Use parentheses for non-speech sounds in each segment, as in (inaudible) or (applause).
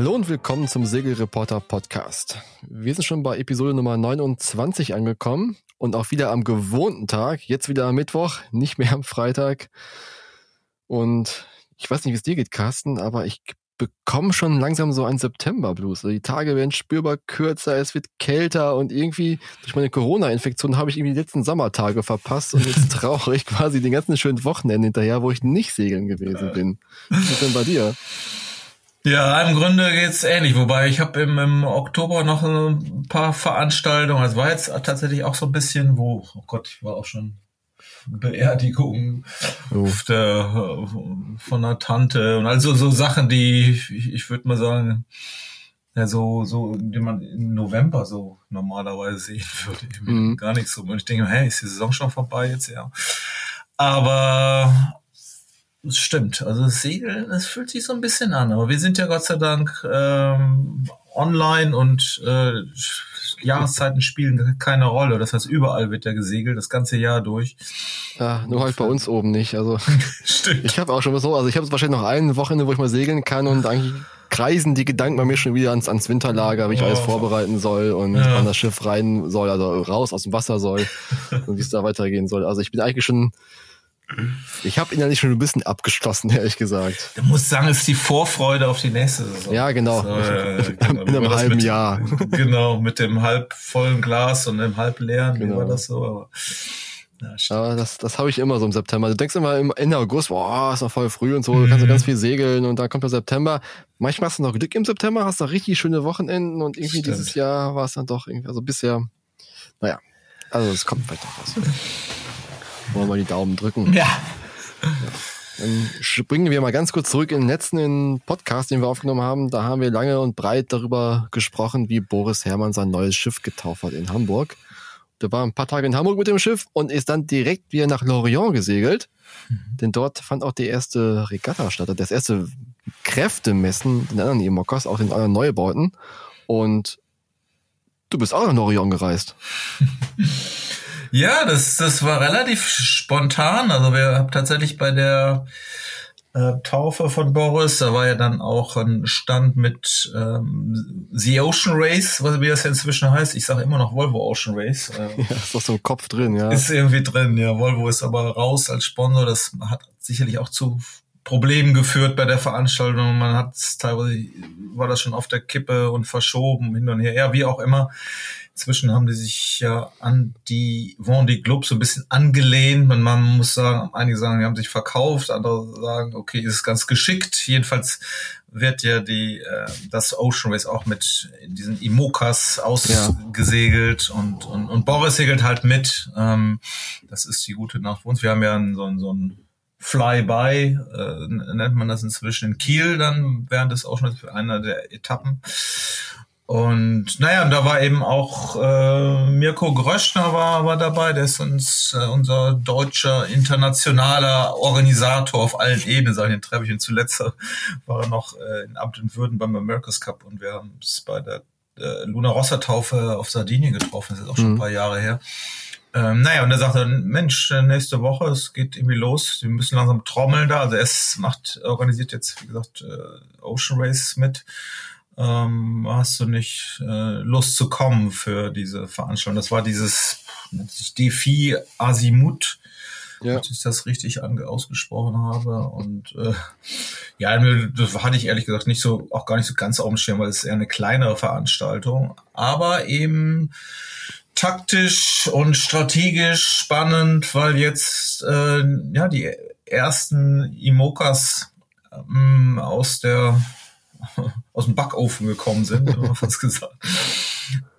Hallo und willkommen zum Segelreporter Podcast. Wir sind schon bei Episode Nummer 29 angekommen und auch wieder am gewohnten Tag, jetzt wieder am Mittwoch, nicht mehr am Freitag. Und ich weiß nicht, wie es dir geht, Carsten, aber ich bekomme schon langsam so einen September-Blues. Also die Tage werden spürbar kürzer, es wird kälter und irgendwie durch meine Corona-Infektion habe ich irgendwie die letzten Sommertage verpasst und jetzt (laughs) trauere ich quasi den ganzen schönen Wochenende hinterher, wo ich nicht segeln gewesen bin. Was ist denn bei dir? Ja, im Grunde geht's ähnlich, wobei ich habe im, im Oktober noch ein paar Veranstaltungen. Also war jetzt tatsächlich auch so ein bisschen, wo, oh Gott, ich war auch schon Beerdigung oh. der, von einer Tante und also so Sachen, die ich, ich würde mal sagen, ja, so, so, die man im November so normalerweise sehen würde. Mhm. Gar nichts so. Und ich denke, hey, ist die Saison schon vorbei jetzt, ja. Aber das stimmt. Also das Segeln, es fühlt sich so ein bisschen an. Aber wir sind ja Gott sei Dank ähm, online und äh, Jahreszeiten spielen keine Rolle. Das heißt, überall wird ja gesegelt, das ganze Jahr durch. Ja, nur halt bei uns oben nicht. Also (laughs) Stimmt. ich habe auch schon so, also ich habe wahrscheinlich noch ein Wochenende, wo ich mal segeln kann und eigentlich kreisen die Gedanken bei mir schon wieder ans, ans Winterlager, wie ich oh. alles vorbereiten soll und ja. wann das Schiff rein soll, also raus aus dem Wasser soll (laughs) und wie es da weitergehen soll. Also ich bin eigentlich schon ich habe innerlich schon ein bisschen abgeschlossen, (laughs) ehrlich gesagt. Du musst sagen, es ist die Vorfreude auf die nächste Saison. Ja, genau. So, äh, (laughs) genau. In einem halben mit, Jahr. (laughs) Genau, mit dem halb vollen Glas und dem halb leeren. Genau. Wie war das so? Aber, ja, Aber das, das habe ich immer so im September. Du denkst immer im Ende August, boah, ist noch voll früh und so, mhm. kannst du ganz viel segeln und dann kommt der September. Manchmal hast du noch Glück im September, hast noch richtig schöne Wochenenden und irgendwie Stimmt. dieses Jahr war es dann doch irgendwie, also bisher, naja, also es kommt vielleicht noch was. Wollen wir mal die Daumen drücken. Ja. ja. Dann springen wir mal ganz kurz zurück in den letzten Podcast, den wir aufgenommen haben. Da haben wir lange und breit darüber gesprochen, wie Boris Herrmann sein neues Schiff getauft hat in Hamburg. Der war ein paar Tage in Hamburg mit dem Schiff und ist dann direkt wieder nach Lorient gesegelt. Mhm. Denn dort fand auch die erste Regatta statt, das erste Kräftemessen den anderen E-Mockers, auch den anderen Neubauten. Und du bist auch nach Lorient gereist. (laughs) Ja, das, das war relativ spontan. Also wir haben tatsächlich bei der äh, Taufe von Boris, da war ja dann auch ein Stand mit ähm, The Ocean Race, was wie das ja inzwischen heißt. Ich sage immer noch Volvo Ocean Race. Äh, (laughs) ja, ist doch so ein Kopf drin, ja. Ist irgendwie drin, ja. Volvo ist aber raus als Sponsor. Das hat sicherlich auch zu Problemen geführt bei der Veranstaltung. Man hat teilweise war das schon auf der Kippe und verschoben hin und her. Ja, wie auch immer. Inzwischen haben die sich ja an die Vendée Globe so ein bisschen angelehnt. Man, man muss sagen, einige sagen, die haben sich verkauft, andere sagen, okay, ist ganz geschickt. Jedenfalls wird ja die äh, das Ocean Race auch mit diesen Imokas ausgesegelt ja. und, und, und Boris segelt halt mit. Ähm, das ist die gute Nacht für uns. Wir haben ja so, so ein Flyby, äh, nennt man das inzwischen in Kiel dann während des Ocean Race für einer der Etappen. Und naja, da war eben auch äh, Mirko Gröschner war, war dabei, der ist uns äh, unser deutscher internationaler Organisator auf allen Ebenen, sag ich, den treffe ich. Und zuletzt (laughs) war er noch äh, in Amt und Würden beim America's Cup und wir haben es bei der äh, Luna Rossa Taufe auf Sardinien getroffen, das ist auch schon mhm. ein paar Jahre her. Ähm, naja, und er sagte, Mensch, äh, nächste Woche, es geht irgendwie los, wir müssen langsam trommeln da. Also es macht, organisiert jetzt, wie gesagt, äh, Ocean Race mit ähm, hast du nicht äh, Lust zu kommen für diese Veranstaltung? Das war dieses Defi Asimut, ja. dass ich das richtig ausgesprochen habe. Und äh, ja, das hatte ich ehrlich gesagt nicht so, auch gar nicht so ganz auf dem Schirm, weil es ist eher eine kleinere Veranstaltung, aber eben taktisch und strategisch spannend, weil jetzt äh, ja die ersten Imokas ähm, aus der (laughs) aus dem Backofen gekommen sind, haben wir fast gesagt.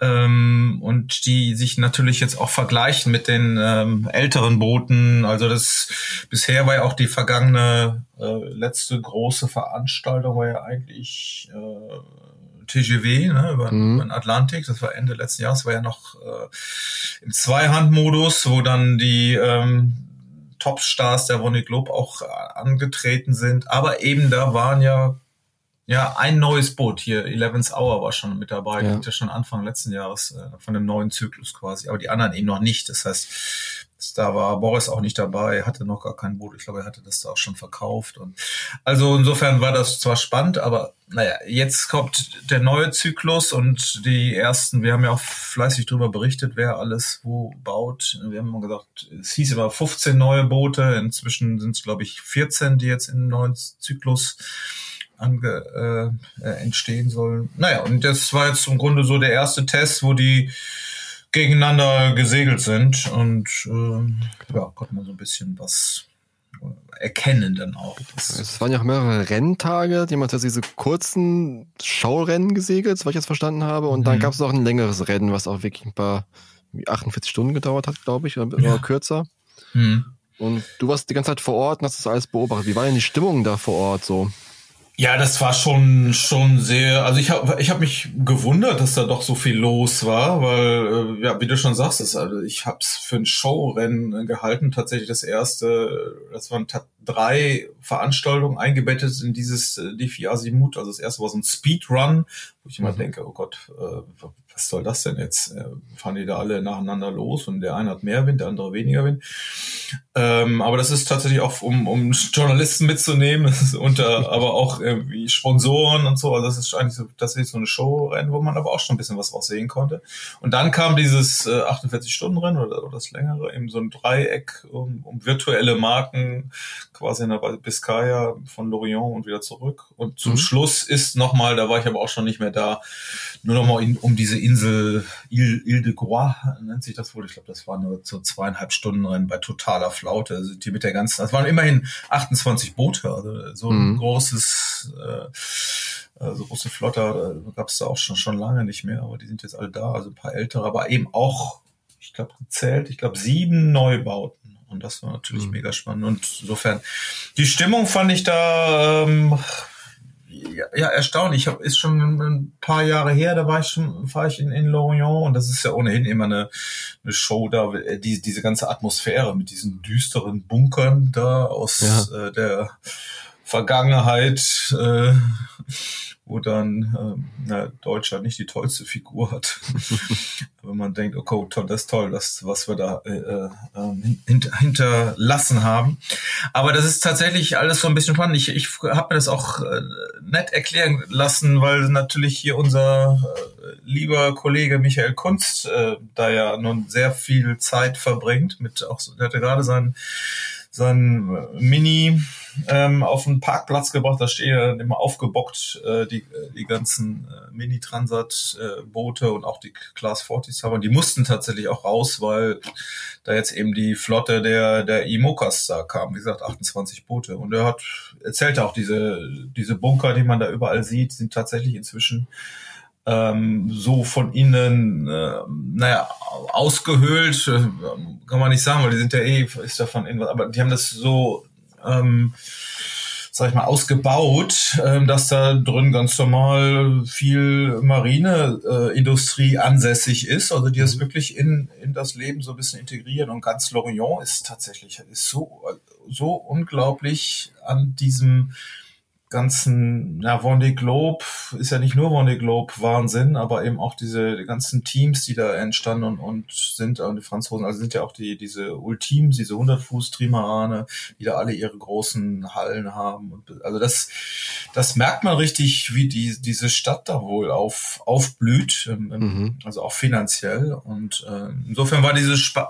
Ähm, und die sich natürlich jetzt auch vergleichen mit den ähm, älteren Booten. Also das bisher war ja auch die vergangene äh, letzte große Veranstaltung war ja eigentlich äh, TGW ne, über, mhm. über den Atlantik. Das war Ende letzten Jahres. War ja noch äh, im Zweihandmodus, wo dann die ähm, Topstars der Ronnie Globe auch äh, angetreten sind. Aber eben da waren ja ja, ein neues Boot hier, Eleven's Hour war schon mit dabei, ja. ja schon Anfang letzten Jahres äh, von dem neuen Zyklus quasi, aber die anderen eben noch nicht. Das heißt, da war Boris auch nicht dabei, hatte noch gar kein Boot. Ich glaube, er hatte das da auch schon verkauft. Und also insofern war das zwar spannend, aber naja, jetzt kommt der neue Zyklus und die ersten, wir haben ja auch fleißig darüber berichtet, wer alles wo baut. Wir haben immer gesagt, es hieß immer 15 neue Boote, inzwischen sind es, glaube ich, 14, die jetzt im neuen Zyklus ange, äh, äh, entstehen sollen. Naja, und das war jetzt im Grunde so der erste Test, wo die gegeneinander gesegelt sind und äh, ja, konnte man so ein bisschen was erkennen dann auch. Es waren ja auch mehrere Renntage, die man tatsächlich diese kurzen Schaurennen gesegelt, was ich jetzt verstanden habe. Und mhm. dann gab es auch ein längeres Rennen, was auch wirklich ein paar 48 Stunden gedauert hat, glaube ich, oder, ja. kürzer. Mhm. Und du warst die ganze Zeit vor Ort und hast das alles beobachtet. Wie war denn die Stimmung da vor Ort so? Ja, das war schon schon sehr. Also ich habe ich hab mich gewundert, dass da doch so viel los war, weil äh, ja, wie du schon sagst, ist, also ich habe es für ein Showrennen gehalten. Tatsächlich das erste, das waren drei Veranstaltungen eingebettet in dieses äh, Defi Asimut. Also das erste war so ein Speedrun, wo ich immer mhm. denke, oh Gott, äh, was soll das denn jetzt? Äh, fahren die da alle nacheinander los und der eine hat mehr Wind, der andere weniger Wind. Ähm, aber das ist tatsächlich auch, um, um Journalisten mitzunehmen, (laughs) unter, aber auch irgendwie Sponsoren und so. Also das ist eigentlich so, tatsächlich so eine Showrennen, wo man aber auch schon ein bisschen was raussehen konnte. Und dann kam dieses äh, 48-Stunden-Rennen oder, oder das längere, eben so ein Dreieck um, um virtuelle Marken, quasi in der Biscaya von Lorient und wieder zurück. Und zum mhm. Schluss ist nochmal, da war ich aber auch schon nicht mehr da, nur nochmal um diese Insel Ile, Ile de Groix, nennt sich das wohl. Ich glaube, das war nur so zweieinhalb Stunden Rennen bei totaler Flaute. Also die mit der ganzen, das waren immerhin 28 Boote, also so ein mhm. großes, äh, äh, so große Flotter äh, gab es da auch schon, schon lange nicht mehr, aber die sind jetzt alle da, also ein paar ältere, aber eben auch, ich glaube, gezählt, ich glaube, sieben Neubauten. Und das war natürlich mhm. mega spannend. Und insofern, die Stimmung fand ich da ähm, ja, ja, erstaunlich. Ich hab, ist schon ein paar Jahre her, da war ich schon, war ich in, in Lorient und das ist ja ohnehin immer eine, eine Show da, äh, die, diese ganze Atmosphäre mit diesen düsteren Bunkern da aus ja. äh, der Vergangenheit. Äh, wo dann ähm, na, Deutschland nicht die tollste Figur hat. (laughs) Aber man denkt, okay, toll, das ist toll, das, was wir da äh, äh, ähm, hint, hinterlassen haben. Aber das ist tatsächlich alles so ein bisschen spannend. Ich, ich habe mir das auch äh, nett erklären lassen, weil natürlich hier unser äh, lieber Kollege Michael Kunst äh, da ja nun sehr viel Zeit verbringt mit auch, der hatte gerade seinen sein Mini ähm, auf den Parkplatz gebracht. Da stehen ja immer aufgebockt äh, die, die ganzen äh, Mini-Transat-Boote äh, und auch die Class 40s haben. Die mussten tatsächlich auch raus, weil da jetzt eben die Flotte der, der Imokas da kam. Wie gesagt, 28 Boote. Und er hat erzählt auch, diese, diese Bunker, die man da überall sieht, sind tatsächlich inzwischen ähm, so von innen, äh, naja, ausgehöhlt, äh, kann man nicht sagen, weil die sind ja eh, ist ja von innen, aber die haben das so, ähm, sag ich mal, ausgebaut, ähm, dass da drin ganz normal viel Marineindustrie äh, ansässig ist, also die das mhm. wirklich in, in das Leben so ein bisschen integrieren und ganz Lorient ist tatsächlich, ist so, so unglaublich an diesem ganzen, ja, Vendée Globe ist ja nicht nur Vendée Globe Wahnsinn, aber eben auch diese die ganzen Teams, die da entstanden und, und sind, und die Franzosen, also sind ja auch die, diese Ultims, diese 100 Fuß Trimarane, die da alle ihre großen Hallen haben. Und, also das, das merkt man richtig, wie die, diese Stadt da wohl auf, aufblüht, ähm, mhm. also auch finanziell. Und äh, insofern war diese Sp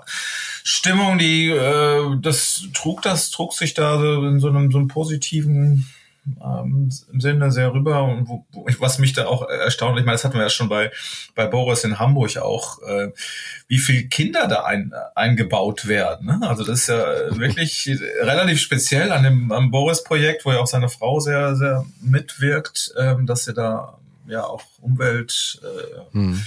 Stimmung, die, äh, das trug das, trug sich da so in so einem, so einem positiven ähm, im Sinne sehr rüber und wo, wo, was mich da auch erstaunt, ich meine, das hatten wir ja schon bei, bei Boris in Hamburg auch, äh, wie viele Kinder da ein, eingebaut werden. Ne? Also das ist ja (laughs) wirklich relativ speziell an dem am Boris-Projekt, wo ja auch seine Frau sehr, sehr mitwirkt, ähm, dass sie da ja auch Umwelt äh, hm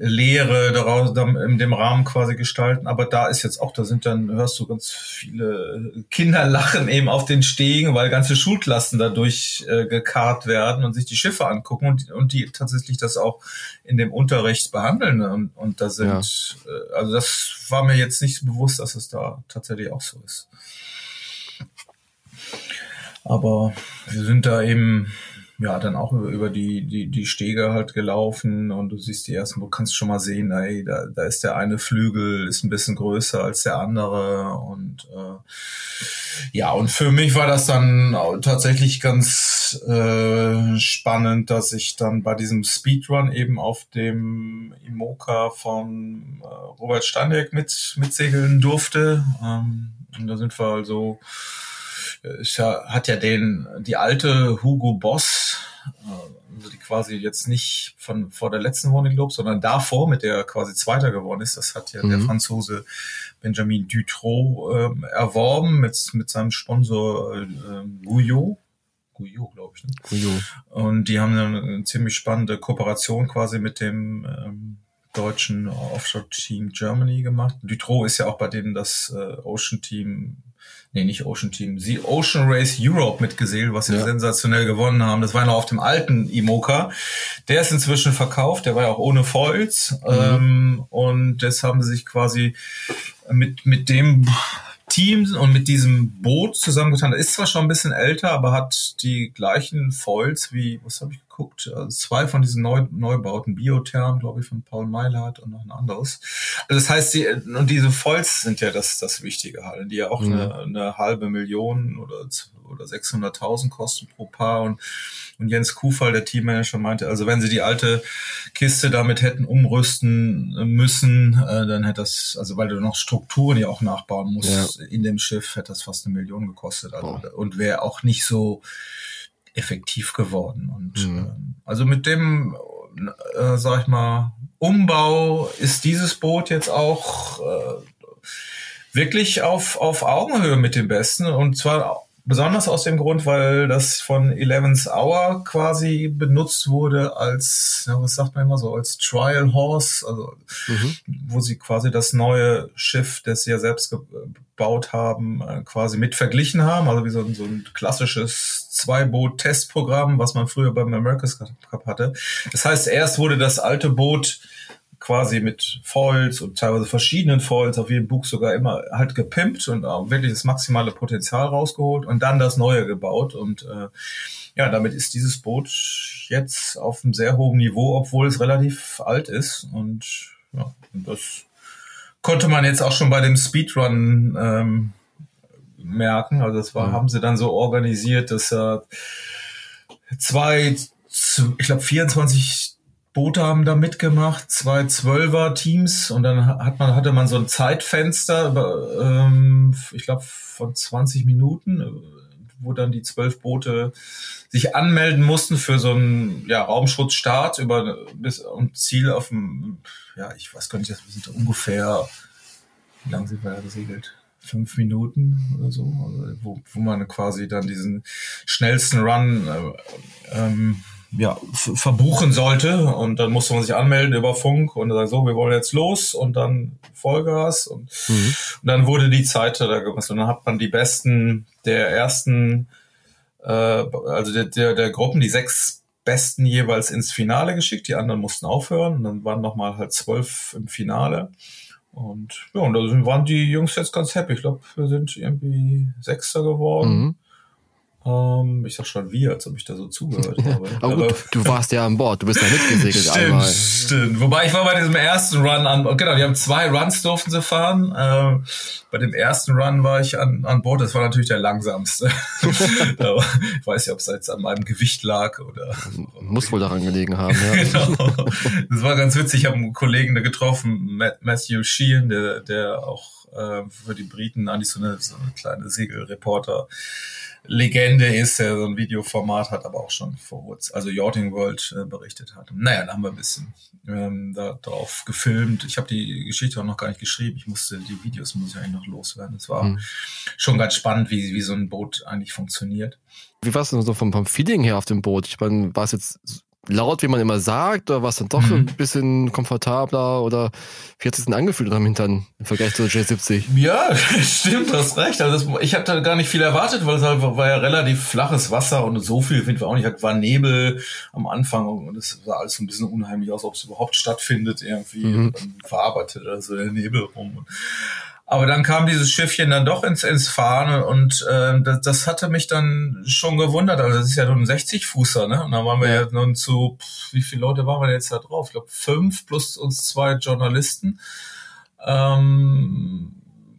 Lehre daraus in dem Rahmen quasi gestalten. Aber da ist jetzt auch, da sind dann, hörst du ganz viele Kinder lachen eben auf den Stegen, weil ganze Schulklassen dadurch äh, gekarrt werden und sich die Schiffe angucken und, und die tatsächlich das auch in dem Unterricht behandeln. Und, und da sind, ja. äh, also das war mir jetzt nicht bewusst, dass es da tatsächlich auch so ist. Aber wir sind da eben ja, dann auch über, die, die, die Stege halt gelaufen und du siehst die ersten, du kannst schon mal sehen, ey, da, da ist der eine Flügel, ist ein bisschen größer als der andere und äh, ja, und für mich war das dann tatsächlich ganz äh, spannend, dass ich dann bei diesem Speedrun eben auf dem Imoca von äh, Robert Steinbeck mit, mitsegeln durfte. Ähm, und da sind wir also ist ja, hat ja den, die alte Hugo Boss, also die quasi jetzt nicht von vor der letzten Woche Globe, sondern davor, mit der quasi Zweiter geworden ist. Das hat ja mhm. der Franzose Benjamin Dutroux äh, erworben mit, mit seinem Sponsor äh, Guyot. Guyot, glaube ich. Ne? Guyot. Und die haben eine, eine ziemlich spannende Kooperation quasi mit dem ähm, deutschen Offshore-Team Germany gemacht. Dutroux ist ja auch bei denen das äh, Ocean-Team nee, nicht Ocean Team, sie Ocean Race Europe mitgesegelt, was sie ja. sensationell gewonnen haben. Das war noch auf dem alten Imoca. Der ist inzwischen verkauft, der war ja auch ohne Foils. Mhm. Ähm, und das haben sie sich quasi mit, mit dem Team und mit diesem Boot zusammengetan. Das ist zwar schon ein bisschen älter, aber hat die gleichen Foils wie, was habe ich geguckt? Also zwei von diesen Neu Neubauten, Biotherm, glaube ich, von Paul Meilhardt und noch ein anderes. Also das heißt, die, und diese Foils sind ja das, das Wichtige halt, die ja auch mhm. eine, eine halbe Million oder, oder 600.000 kosten pro Paar und und Jens Kufall, der Teammanager, meinte, also wenn sie die alte Kiste damit hätten umrüsten müssen, äh, dann hätte das, also weil du noch Strukturen ja auch nachbauen musst ja. in dem Schiff, hätte das fast eine Million gekostet. Also, und wäre auch nicht so effektiv geworden. Und mhm. ähm, also mit dem, äh, sag ich mal, Umbau ist dieses Boot jetzt auch äh, wirklich auf, auf Augenhöhe mit dem Besten und zwar Besonders aus dem Grund, weil das von Eleven's Hour quasi benutzt wurde als, ja, was sagt man immer so, als Trial Horse, also mhm. wo sie quasi das neue Schiff, das sie ja selbst gebaut haben, äh, quasi mit verglichen haben. Also wie so, so ein klassisches Zwei-Boot-Testprogramm, was man früher beim America's Cup hatte. Das heißt, erst wurde das alte Boot quasi mit Foils und teilweise verschiedenen Foils, auf jedem Bug sogar immer halt gepimpt und auch wirklich das maximale Potenzial rausgeholt und dann das Neue gebaut. Und äh, ja, damit ist dieses Boot jetzt auf einem sehr hohen Niveau, obwohl es relativ alt ist. Und ja, das konnte man jetzt auch schon bei dem Speedrun ähm, merken. Also das war, mhm. haben sie dann so organisiert, dass äh, zwei, ich glaube 24 Boote haben da mitgemacht, zwei Zwölfer-Teams und dann hat man, hatte man so ein Zeitfenster, ähm, ich glaube von 20 Minuten, äh, wo dann die zwölf Boote sich anmelden mussten für so einen ja, Raumschutzstart über bis und Ziel auf dem, ja, ich weiß gar nicht, das sind ungefähr, wie lange sind wir da gesegelt? Fünf Minuten oder so, also wo, wo man quasi dann diesen schnellsten Run äh, ähm, ja, verbuchen sollte. Und dann musste man sich anmelden über Funk und sagen, so, wir wollen jetzt los und dann Vollgas. Und, mhm. und dann wurde die Zeit da gemacht. Und dann hat man die besten der ersten, äh, also der, der, der Gruppen, die sechs besten jeweils ins Finale geschickt. Die anderen mussten aufhören. Und dann waren nochmal halt zwölf im Finale. Und ja, und da waren die Jungs jetzt ganz happy. Ich glaube, wir sind irgendwie Sechster geworden. Mhm. Ähm, ich sag schon wir, als ob ich da so zugehört (laughs) habe. Aber gut, du warst ja an Bord, du bist ja mitgesegelt stimmt, einmal. Stimmt, Wobei ich war bei diesem ersten Run an, genau, die haben zwei Runs durften sie fahren. Ähm, bei dem ersten Run war ich an, an Bord, das war natürlich der langsamste. (laughs) ich weiß ja, ob es jetzt an meinem Gewicht lag oder. Muss wohl daran gelegen haben, ja. (laughs) genau. Das war ganz witzig, ich habe einen Kollegen da getroffen, Matthew Sheehan, der, der auch äh, für die Briten eigentlich so eine, so eine kleine Segelreporter Legende ist, der so ein Videoformat hat, aber auch schon vor kurzem, also Yachting World äh, berichtet hat. Naja, da haben wir ein bisschen ähm, da drauf gefilmt. Ich habe die Geschichte auch noch gar nicht geschrieben. Ich musste die Videos muss ich eigentlich noch loswerden. Es war mhm. schon ganz spannend, wie, wie so ein Boot eigentlich funktioniert. Wie war es denn so vom, vom Feeling her auf dem Boot? Ich meine, war es jetzt laut, wie man immer sagt, oder war es dann doch mhm. ein bisschen komfortabler oder wie hat es denn angefühlt am Hintern im Vergleich zur J70? Ja, (laughs) stimmt, du hast recht. Also das, ich habe da gar nicht viel erwartet, weil es halt war ja relativ flaches Wasser und so viel finden wir auch nicht. Es war Nebel am Anfang und es sah alles so ein bisschen unheimlich aus, ob es überhaupt stattfindet irgendwie. Mhm. Und dann verarbeitet also der Nebel rum. Aber dann kam dieses Schiffchen dann doch ins, ins Fahren und äh, das, das hatte mich dann schon gewundert. Also das ist ja nur ein 60-Fußer, ne? Und dann waren wir ja, ja nun zu, pff, wie viele Leute waren wir jetzt da drauf? Ich glaube fünf plus uns zwei Journalisten. Ähm,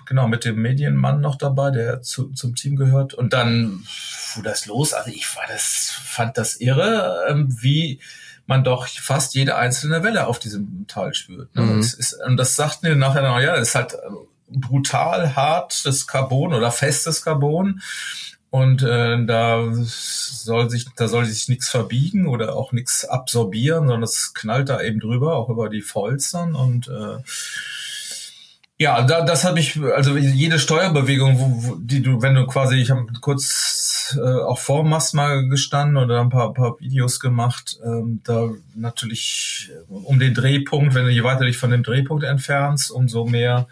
genau, mit dem Medienmann noch dabei, der zu, zum Team gehört. Und dann fuhr das los. Also ich war das, fand das irre, ähm, wie man doch fast jede einzelne Welle auf diesem Tal spürt. Ne? Mhm. Und, ist, und, das sagten wir nachher noch, ja, ist halt brutal hartes Carbon oder festes Carbon. Und äh, da soll sich, da soll sich nichts verbiegen oder auch nichts absorbieren, sondern es knallt da eben drüber, auch über die Folstern. Und äh, ja, da, das habe ich, also jede Steuerbewegung, wo, wo, die du, wenn du quasi, ich habe kurz äh, auch vor Mast mal gestanden oder ein paar, paar Videos gemacht, ähm, da natürlich um den Drehpunkt, wenn du je weiter dich von dem Drehpunkt entfernst, umso mehr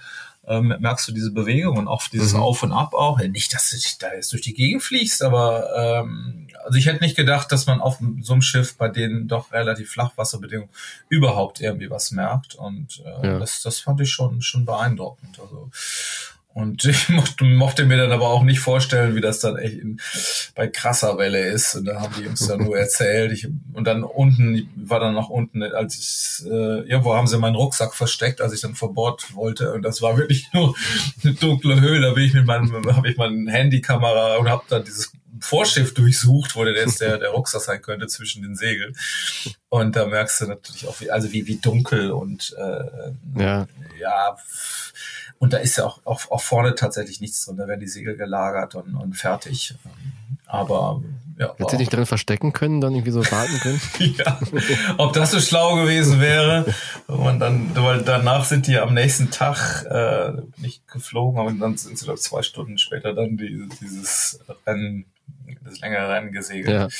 ähm, merkst du diese Bewegung und auch dieses mhm. Auf und Ab auch. Nicht, dass du da jetzt durch die Gegend fliegst, aber ähm, also ich hätte nicht gedacht, dass man auf so einem Schiff bei denen doch relativ Flachwasserbedingungen überhaupt irgendwie was merkt. Und äh, ja. das, das fand ich schon, schon beeindruckend. Also und (laughs) ich mochte, mochte mir dann aber auch nicht vorstellen, wie das dann echt in, bei krasser Welle ist. Und da haben die uns dann nur (laughs) erzählt. Ich, und dann unten, war dann noch unten, als ich, äh, irgendwo haben sie meinen Rucksack versteckt, als ich dann vor Bord wollte. Und das war wirklich (laughs) nur eine dunkle Höhle. Da bin ich mit meinem, habe ich meine Handykamera und habe dann dieses Vorschiff durchsucht, wo denn jetzt der, der Rucksack sein könnte zwischen den Segeln. Und da merkst du natürlich auch, wie, also wie, wie dunkel und äh, ja. ja und da ist ja auch, auch, auch vorne tatsächlich nichts drin. Da werden die Segel gelagert und, und fertig. Aber ja. Hätte sie dich drin verstecken können, dann irgendwie so warten können? (laughs) ja. Ob das so schlau gewesen wäre. Und dann, weil danach sind die am nächsten Tag äh, nicht geflogen, aber dann sind sie doch zwei Stunden später dann die, dieses Rennen, das längere Rennen gesegelt.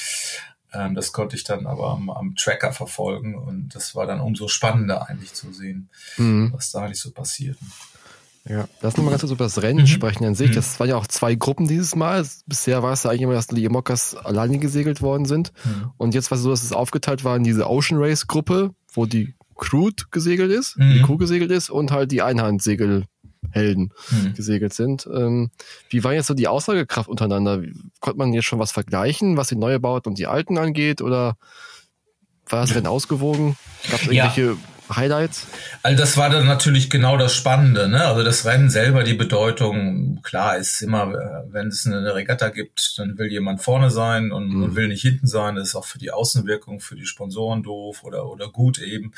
Ja. Ähm, das konnte ich dann aber am, am, Tracker verfolgen und das war dann umso spannender eigentlich zu sehen, mhm. was da eigentlich so passiert. Ja, lass uns mal ganz kurz über das Rennen mhm. sprechen an sich. Mhm. Das waren ja auch zwei Gruppen dieses Mal. Bisher war es ja eigentlich immer, dass die Mockers alleine gesegelt worden sind. Mhm. Und jetzt war es so, dass es aufgeteilt war in diese Ocean Race Gruppe, wo die Crude gesegelt ist, mhm. die Crew gesegelt ist und halt die Einhandsegelhelden mhm. gesegelt sind. Ähm, wie war jetzt so die Aussagekraft untereinander? Konnte man jetzt schon was vergleichen, was die neue Baut und die alten angeht? Oder war das Rennen ausgewogen? Gab es irgendwelche ja. Highlights? Also das war dann natürlich genau das Spannende. Ne? Also das Rennen selber, die Bedeutung, klar ist immer, wenn es eine Regatta gibt, dann will jemand vorne sein und, mhm. will nicht hinten sein. Das ist auch für die Außenwirkung, für die Sponsoren doof oder, oder gut eben.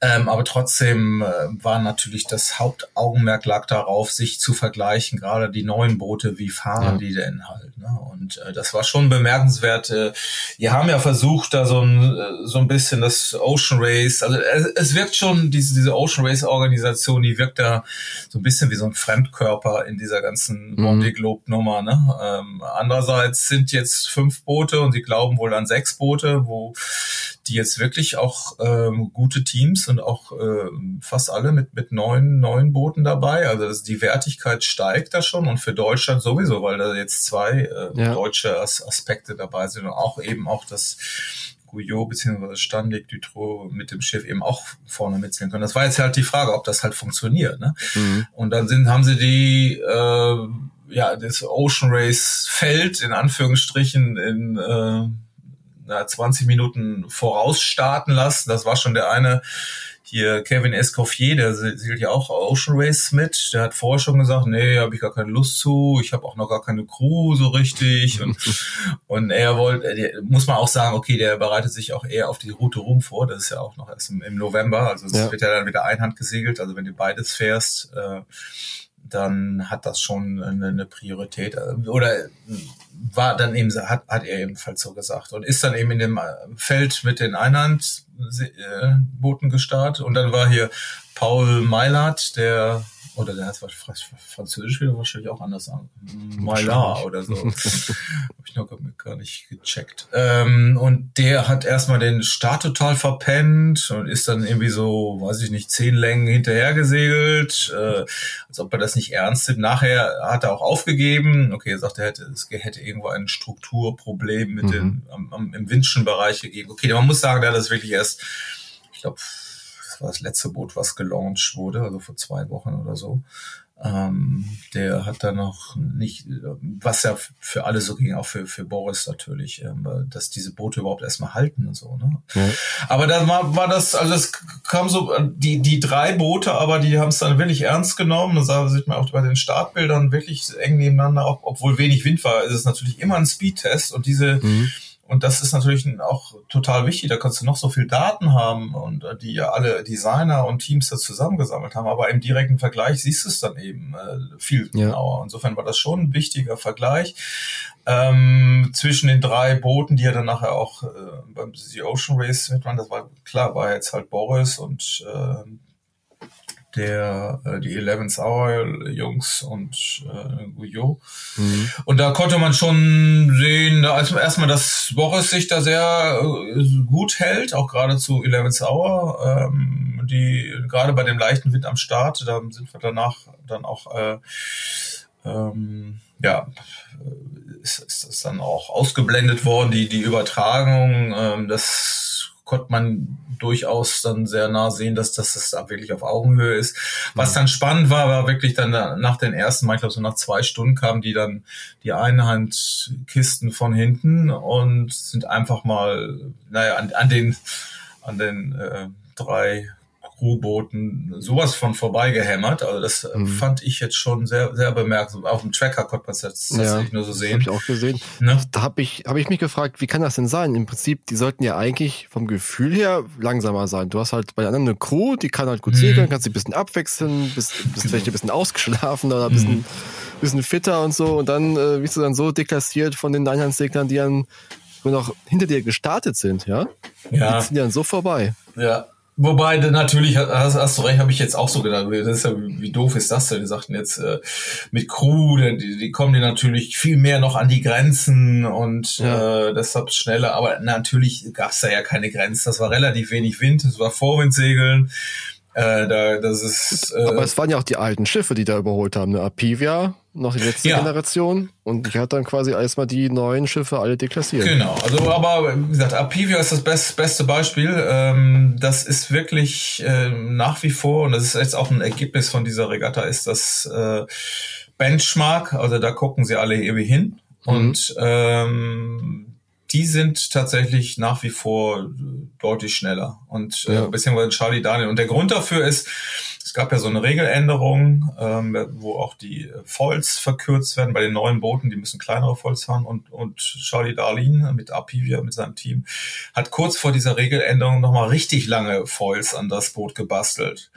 Ähm, aber trotzdem äh, war natürlich das Hauptaugenmerk lag darauf, sich zu vergleichen, gerade die neuen Boote, wie fahren ja. die denn halt. Ne? Und äh, das war schon bemerkenswert. Äh, wir haben ja versucht, da so ein, äh, so ein bisschen das Ocean Race, also es, es wirkt schon, diese, diese Ocean Race Organisation, die wirkt da so ein bisschen wie so ein Fremdkörper in dieser ganzen mhm. Vendée Globe Nummer. Ne? Ähm, andererseits sind jetzt fünf Boote und sie glauben wohl an sechs Boote, wo die jetzt wirklich auch ähm, gute Teams und auch äh, fast alle mit mit neun neun Booten dabei. Also das, die Wertigkeit steigt da schon und für Deutschland sowieso, weil da jetzt zwei äh, ja. deutsche As Aspekte dabei sind und auch eben auch das Guyot bzw. Standig Dutroux mit dem Schiff eben auch vorne mitzählen können. Das war jetzt halt die Frage, ob das halt funktioniert. Ne? Mhm. Und dann sind, haben sie die äh, ja das Ocean Race Feld in Anführungsstrichen in äh, na, 20 Minuten vorausstarten lassen. Das war schon der eine hier Kevin Escoffier, der segelt ja auch Ocean Race mit, der hat vorher schon gesagt, nee, habe ich gar keine Lust zu, ich habe auch noch gar keine Crew so richtig. Und, (laughs) und er wollte, muss man auch sagen, okay, der bereitet sich auch eher auf die Route rum vor, das ist ja auch noch erst im, im November, also es ja. wird ja dann wieder Einhand gesegelt, also wenn du beides fährst, äh, dann hat das schon eine, Priorität. Oder war dann eben hat, hat er ebenfalls so gesagt und ist dann eben in dem Feld mit den Einhandbooten gestartet. Und dann war hier Paul Meilert, der oder der heißt Französisch wieder wahrscheinlich auch anders an. Maillard oder so. (laughs) Habe ich noch gar nicht gecheckt. Ähm, und der hat erstmal den Start total verpennt und ist dann irgendwie so, weiß ich nicht, zehn Längen hinterher gesegelt, äh, als ob er das nicht ernst nimmt. Nachher hat er auch aufgegeben. Okay, er sagt, er hätte, es hätte irgendwo ein Strukturproblem mit mhm. den, am, am, im Windschen Bereich gegeben. Okay, man muss sagen, der hat das wirklich erst, ich glaube, war das letzte Boot, was gelauncht wurde, also vor zwei Wochen oder so. Ähm, der hat da noch nicht, was ja für alle so ging, auch für, für Boris natürlich, ähm, dass diese Boote überhaupt erstmal halten und so. Ne? Ja. Aber dann war, war das, also es kam so, die, die drei Boote, aber die haben es dann wirklich ernst genommen. Das sieht man auch bei den Startbildern wirklich eng nebeneinander, auch, obwohl wenig Wind war, ist es natürlich immer ein Speedtest und diese mhm und das ist natürlich auch total wichtig. Da kannst du noch so viel Daten haben und äh, die ja alle Designer und Teams da zusammengesammelt haben. Aber im direkten Vergleich siehst du es dann eben äh, viel ja. genauer. Insofern war das schon ein wichtiger Vergleich ähm, zwischen den drei Booten, die ja dann nachher auch äh, beim The Ocean Race mit waren. Das war klar, war jetzt halt Boris und äh, der äh, die Eleventh Hour Jungs und äh, Guyot. Mhm. Und da konnte man schon sehen, also erstmal, dass Boris sich da sehr äh, gut hält, auch gerade zu Eleventh Hour. Ähm, die gerade bei dem leichten Wind am Start, da sind wir danach dann auch äh, ähm, ja, ist, ist das dann auch ausgeblendet worden, die, die Übertragung. Ähm, das konnte man durchaus dann sehr nah sehen, dass, dass das da wirklich auf Augenhöhe ist. Was dann spannend war, war wirklich dann nach den ersten Mal, ich glaube so nach zwei Stunden kamen die dann die Einhandkisten von hinten und sind einfach mal, naja, an, an den an den äh, drei U-Booten sowas von vorbeigehämmert. Also das äh, mhm. fand ich jetzt schon sehr, sehr bemerkenswert. Auf dem Tracker konnte man es jetzt tatsächlich ja, nur so sehen. Habe ich auch gesehen. Ne? Da habe ich, hab ich mich gefragt, wie kann das denn sein? Im Prinzip, die sollten ja eigentlich vom Gefühl her langsamer sein. Du hast halt bei anderen eine Crew, die kann halt gut mhm. segeln, kannst sie ein bisschen abwechseln, bist, bist genau. vielleicht ein bisschen ausgeschlafen oder ein bisschen, mhm. bisschen fitter und so. Und dann äh, bist du dann so deklassiert von den Einhandseglern, die dann nur noch hinter dir gestartet sind, ja? Ja. Die sind dann so vorbei. Ja, Wobei, natürlich hast, hast du recht, habe ich jetzt auch so gedacht. Das ist ja, wie doof ist das denn? Die sagten jetzt äh, mit Crew, die, die kommen dir natürlich viel mehr noch an die Grenzen und ja. äh, deshalb schneller. Aber natürlich gab es da ja keine Grenzen. Das war relativ wenig Wind, es war Vorwindsegeln. Äh, da, das ist, äh, Aber es waren ja auch die alten Schiffe, die da überholt haben. Ne? Apivia, noch die letzte ja. Generation. Und ich hatte dann quasi erstmal die neuen Schiffe alle deklassiert. Genau, also aber wie gesagt, Apivia ist das best, beste Beispiel. Ähm, das ist wirklich äh, nach wie vor, und das ist jetzt auch ein Ergebnis von dieser Regatta, ist das äh, Benchmark. Also da gucken sie alle ewig hin. Mhm. Und ähm, die sind tatsächlich nach wie vor deutlich schneller. Und äh, ja. äh, beziehungsweise Charlie Daniel. Und der Grund dafür ist, es gab ja so eine Regeländerung, ähm, wo auch die Foils verkürzt werden bei den neuen Booten, die müssen kleinere Foils haben und, und Charlie Darlin mit Apivia, mit seinem Team, hat kurz vor dieser Regeländerung nochmal richtig lange Foils an das Boot gebastelt,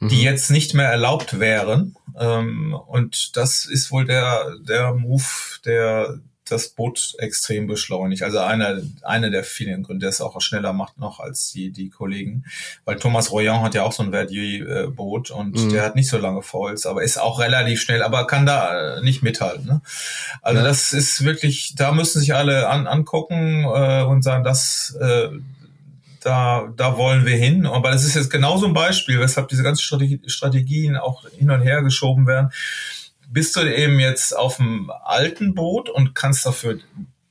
mhm. die jetzt nicht mehr erlaubt wären. Ähm, und das ist wohl der, der Move, der das Boot extrem beschleunigt. Also einer, einer der vielen Gründe, der es auch schneller macht noch als die, die Kollegen. Weil Thomas Royan hat ja auch so ein Verdier-Boot und mhm. der hat nicht so lange Foils, aber ist auch relativ schnell, aber kann da äh, nicht mithalten. Ne? Also ja. das ist wirklich, da müssen sich alle an, angucken äh, und sagen, das äh, da, da wollen wir hin. Aber das ist jetzt genauso ein Beispiel, weshalb diese ganzen Strategien auch hin und her geschoben werden bist du eben jetzt auf dem alten Boot und kannst dafür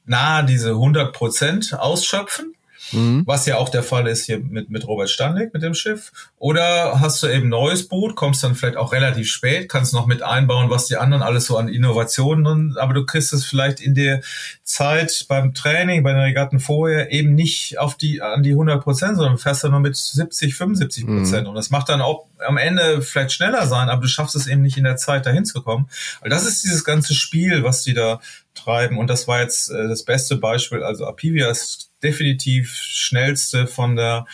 nahe diese 100 Prozent ausschöpfen mhm. was ja auch der Fall ist hier mit, mit Robert Standig, mit dem Schiff. Oder hast du eben neues Boot, kommst dann vielleicht auch relativ spät, kannst noch mit einbauen, was die anderen alles so an Innovationen, aber du kriegst es vielleicht in der Zeit beim Training, bei den Regatten vorher eben nicht auf die, an die 100 Prozent, sondern fährst du nur mit 70, 75 Prozent. Mhm. Und das macht dann auch am Ende vielleicht schneller sein, aber du schaffst es eben nicht in der Zeit dahin zu kommen. Weil das ist dieses ganze Spiel, was die da treiben. Und das war jetzt äh, das beste Beispiel. Also Apivia ist definitiv schnellste von der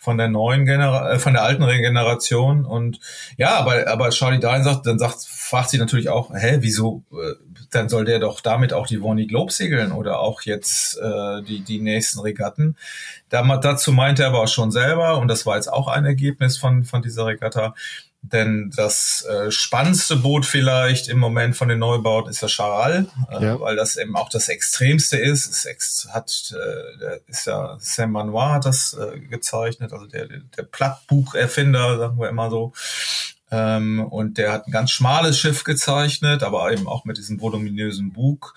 von der neuen Generation, äh, von der alten Generation und ja, aber aber Charlie Dine sagt, dann sagt, fragt sie natürlich auch, hä, wieso? Äh, dann soll der doch damit auch die Warney Globe segeln oder auch jetzt äh, die die nächsten Regatten. Da, dazu meinte er aber auch schon selber und das war jetzt auch ein Ergebnis von von dieser Regatta denn das äh, spannendste Boot vielleicht im Moment von den Neubauten ist der Charal, äh, ja. weil das eben auch das Extremste ist. Es ex hat, äh, der ist ja Saint Manoir hat das äh, gezeichnet, also der, der Plattbucherfinder, sagen wir immer so. Ähm, und der hat ein ganz schmales Schiff gezeichnet, aber eben auch mit diesem voluminösen Bug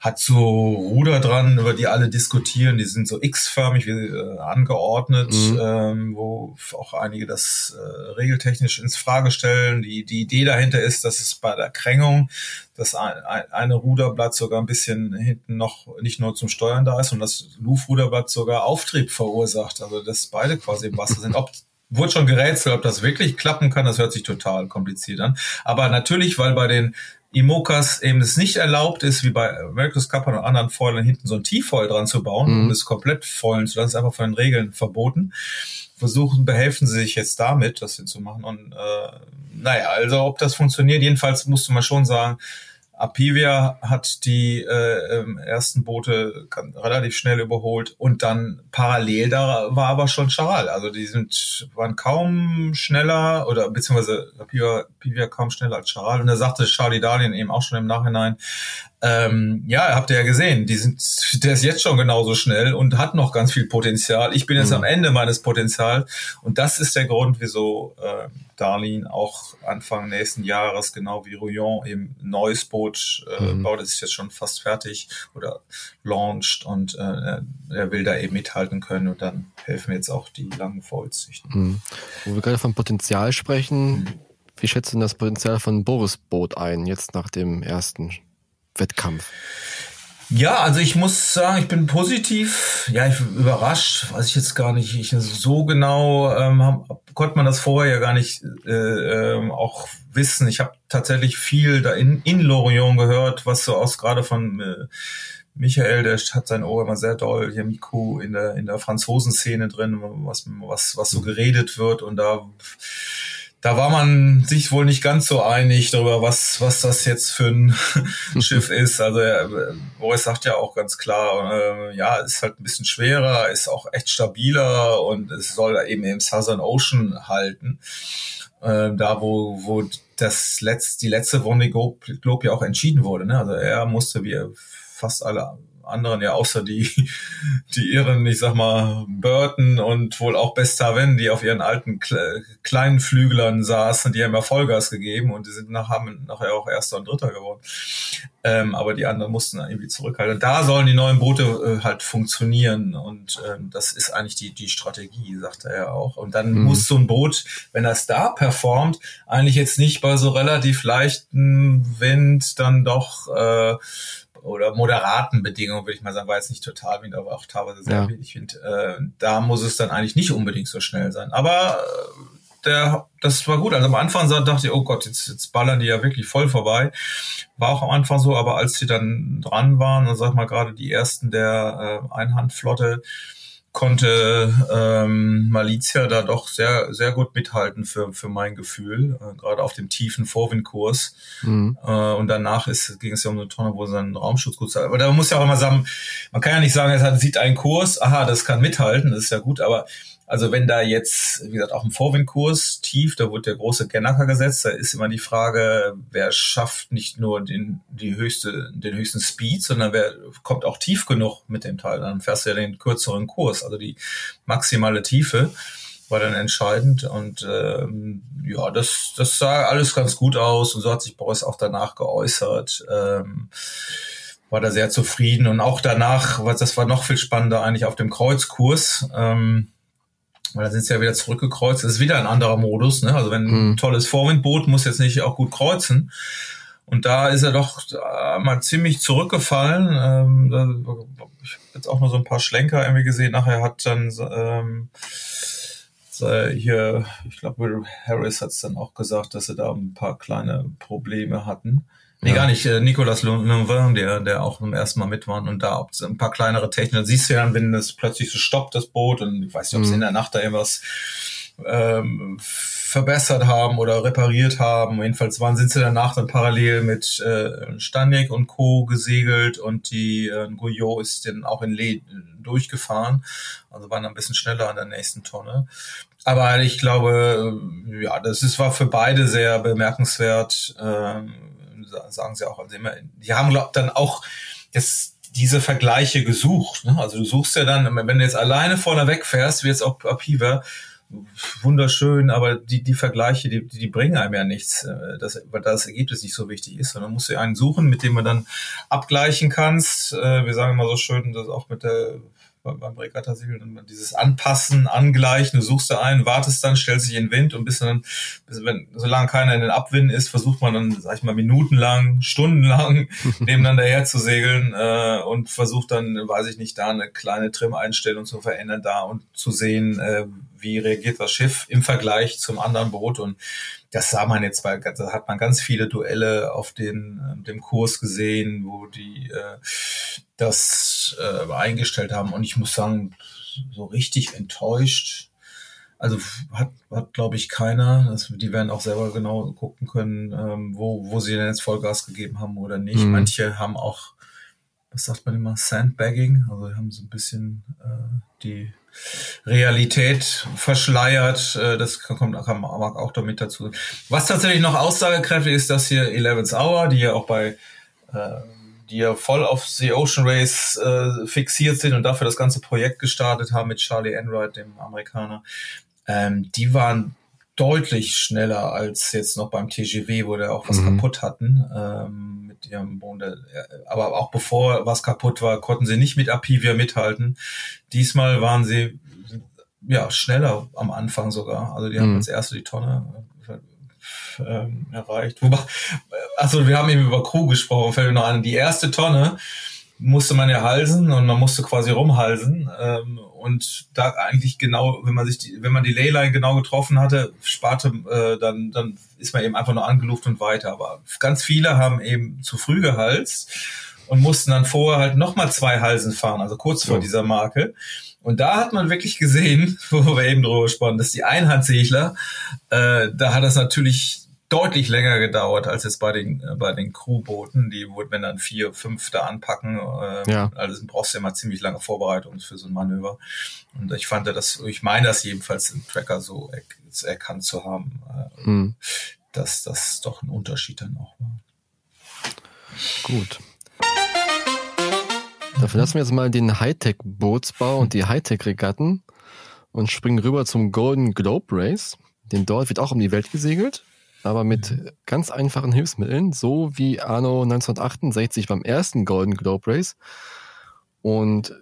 hat so Ruder dran, über die alle diskutieren. Die sind so x-förmig äh, angeordnet, mhm. ähm, wo auch einige das äh, regeltechnisch ins Frage stellen. Die, die Idee dahinter ist, dass es bei der Krängung das ein, ein, eine Ruderblatt sogar ein bisschen hinten noch nicht nur zum Steuern da ist und das Luftruderblatt sogar Auftrieb verursacht. Also dass beide quasi im Wasser sind. Ob wurde schon gerätselt, ob das wirklich klappen kann. Das hört sich total kompliziert an. Aber natürlich, weil bei den Imokas eben es nicht erlaubt ist, wie bei America's Cup und anderen Foilern hinten so ein T-Foil dran zu bauen, mhm. um es komplett foilen zu lassen, ist einfach von den Regeln verboten. Versuchen, behelfen sie sich jetzt damit, das hinzumachen. Und äh, naja, also ob das funktioniert, jedenfalls musste man schon sagen, Apivia hat die äh, ähm, ersten Boote relativ schnell überholt und dann parallel da war aber schon Charal. Also die sind waren kaum schneller oder beziehungsweise Apivia, Apivia kaum schneller als Charal. Und da sagte Charlie Darlin eben auch schon im Nachhinein, ähm, ja, habt ihr ja gesehen, die sind, der ist jetzt schon genauso schnell und hat noch ganz viel Potenzial. Ich bin jetzt mhm. am Ende meines Potenzials und das ist der Grund, wieso äh, Darlin auch Anfang nächsten Jahres, genau wie Rouillon, eben neues Boot äh, mhm. baut. Das ist jetzt schon fast fertig oder launched und äh, er will da eben mithalten können und dann helfen jetzt auch die langen Vollsichten. Mhm. Wo wir gerade von Potenzial sprechen, mhm. wie schätzt du das Potenzial von Boris Boot ein, jetzt nach dem ersten Wettkampf? Ja, also ich muss sagen, ich bin positiv, ja, ich bin überrascht, weiß ich jetzt gar nicht. Ich, so genau ähm, hab, konnte man das vorher ja gar nicht äh, äh, auch wissen. Ich habe tatsächlich viel da in, in Lorient gehört, was so aus gerade von äh, Michael, der hat sein Ohr immer sehr doll, hier Miku in der in der Franzosen-Szene drin, was was was so geredet wird und da da war man sich wohl nicht ganz so einig darüber, was, was das jetzt für ein (laughs) Schiff (laughs) ist. Also äh, Boris sagt ja auch ganz klar, äh, ja, ist halt ein bisschen schwerer, ist auch echt stabiler und es soll eben im Southern Ocean halten. Äh, da wo, wo das letzt, die letzte Runde Globe ja auch entschieden wurde. Ne? Also er musste wie fast alle anderen ja außer die, (laughs) die ihren, ich sag mal, Burton und wohl auch Bestaven, die auf ihren alten kleinen Flüglern saßen, die haben ja Vollgas gegeben und die sind nach, haben nachher auch Erster und Dritter geworden. Ähm, aber die anderen mussten dann irgendwie zurückhalten. Und da sollen die neuen Boote äh, halt funktionieren und ähm, das ist eigentlich die, die Strategie, sagt er ja auch. Und dann mhm. muss so ein Boot, wenn das da performt, eigentlich jetzt nicht bei so relativ leichten Wind dann doch äh, oder moderaten Bedingungen, würde ich mal sagen, war jetzt nicht total wind, aber auch teilweise sehr ja. wenig Wind. Äh, da muss es dann eigentlich nicht unbedingt so schnell sein. Aber äh, der, das war gut. Also am Anfang dachte ich, oh Gott, jetzt, jetzt ballern die ja wirklich voll vorbei. War auch am Anfang so, aber als sie dann dran waren, und sag mal gerade die ersten der äh, Einhandflotte, konnte ähm, Malizia da doch sehr sehr gut mithalten für für mein Gefühl äh, gerade auf dem tiefen Vorwindkurs mhm. äh, und danach ist ging es ja um eine Tonne wo sein Raumschutz gut sei aber da muss ja auch immer sagen man kann ja nicht sagen es hat, sieht einen Kurs aha das kann mithalten das ist ja gut aber also wenn da jetzt, wie gesagt, auch im Vorwindkurs tief, da wird der große Gennaker gesetzt, da ist immer die Frage, wer schafft nicht nur den, die höchste, den höchsten Speed, sondern wer kommt auch tief genug mit dem Teil. Dann fährst du ja den kürzeren Kurs, also die maximale Tiefe war dann entscheidend und ähm, ja, das, das sah alles ganz gut aus und so hat sich Boris auch danach geäußert. Ähm, war da sehr zufrieden und auch danach, was das war noch viel spannender eigentlich auf dem Kreuzkurs. Ähm, weil da sind sie ja wieder zurückgekreuzt. Das ist wieder ein anderer Modus. Ne? Also wenn mhm. ein tolles Vorwindboot muss jetzt nicht auch gut kreuzen. Und da ist er doch äh, mal ziemlich zurückgefallen. Ähm, ich habe jetzt auch nur so ein paar Schlenker irgendwie gesehen. Nachher hat dann ähm, hier, ich glaube, Harris hat es dann auch gesagt, dass sie da ein paar kleine Probleme hatten. Nee, ja. gar nicht. Äh, Nicolas Louvain, der, der auch zum ersten Mal mit war und da ob ein paar kleinere Techniken. Siehst du ja, wenn das plötzlich so stoppt, das Boot, und ich weiß nicht, ob sie mhm. in der Nacht da irgendwas ähm, verbessert haben oder repariert haben. Jedenfalls waren, sind sie danach dann parallel mit äh, Stanek und Co. gesegelt und die äh, Guyot ist dann auch in Lee durchgefahren. Also waren ein bisschen schneller an der nächsten Tonne. Aber ich glaube, äh, ja, das ist, war für beide sehr bemerkenswert. Ähm, sagen sie auch. Also immer, die haben glaub, dann auch das, diese Vergleiche gesucht. Ne? Also du suchst ja dann, wenn du jetzt alleine vorne wegfährst, wie jetzt auch Apiva, wunderschön, aber die, die Vergleiche, die, die bringen einem ja nichts, äh, das, weil das Ergebnis nicht so wichtig ist, sondern musst du einen suchen, mit dem man dann abgleichen kannst. Äh, wir sagen immer so schön, dass auch mit der beim Regatta-Segel dieses Anpassen, Angleichen, du suchst da ein, wartest dann, stellst dich in den Wind und bis dann, bis, wenn, solange keiner in den Abwinden ist, versucht man dann, sag ich mal, minutenlang, stundenlang (laughs) nebeneinander her zu segeln äh, und versucht dann, weiß ich nicht, da eine kleine Trim-Einstellung zu verändern da und zu sehen, äh, wie reagiert das Schiff im Vergleich zum anderen Boot und das sah man jetzt bei, da hat man ganz viele Duelle auf den, äh, dem Kurs gesehen, wo die äh, das äh, eingestellt haben. Und ich muss sagen, so richtig enttäuscht. Also hat, hat glaube ich, keiner. Das, die werden auch selber genau gucken können, ähm, wo, wo sie denn jetzt Vollgas gegeben haben oder nicht. Mhm. Manche haben auch, was sagt man immer, Sandbagging. Also haben so ein bisschen äh, die Realität verschleiert. Äh, das kommt mag auch damit dazu. Was tatsächlich noch aussagekräftig ist, dass hier 11th Hour, die ja auch bei äh, die ja voll auf The Ocean Race äh, fixiert sind und dafür das ganze Projekt gestartet haben mit Charlie Enright, dem Amerikaner, ähm, die waren deutlich schneller als jetzt noch beim TGW, wo der auch was mhm. kaputt hatten ähm, mit ihrem Boden. Aber auch bevor was kaputt war, konnten sie nicht mit Apivia mithalten. Diesmal waren sie ja schneller am Anfang sogar. Also die mhm. haben als erste die Tonne ähm, erreicht. Wobei, also wir haben eben über Crew gesprochen, fällt mir noch an. Die erste Tonne musste man ja halsen und man musste quasi rumhalsen. Ähm, und da eigentlich genau, wenn man sich die, wenn man die Leyline genau getroffen hatte, sparte, äh, dann, dann ist man eben einfach nur angeluft und weiter. Aber ganz viele haben eben zu früh gehalst und mussten dann vorher halt nochmal zwei Halsen fahren, also kurz vor dieser Marke. Und da hat man wirklich gesehen, (laughs) wo wir eben drüber sprachen, dass die Einhandsegler, äh, da hat das natürlich deutlich länger gedauert als jetzt bei den äh, bei den Crewbooten, die wenn dann vier, fünf da anpacken, äh, ja. also brauchst du ja mal ziemlich lange Vorbereitung für so ein Manöver. Und ich fand das, ich meine das jedenfalls im Tracker so er, erkannt zu haben, äh, hm. dass das doch ein Unterschied dann auch war. Gut. Dafür lassen wir jetzt mal den Hightech-Bootsbau und die Hightech-Regatten und springen rüber zum Golden Globe Race. Denn dort wird auch um die Welt gesegelt aber mit ganz einfachen Hilfsmitteln, so wie Arno 1968 beim ersten Golden Globe Race. Und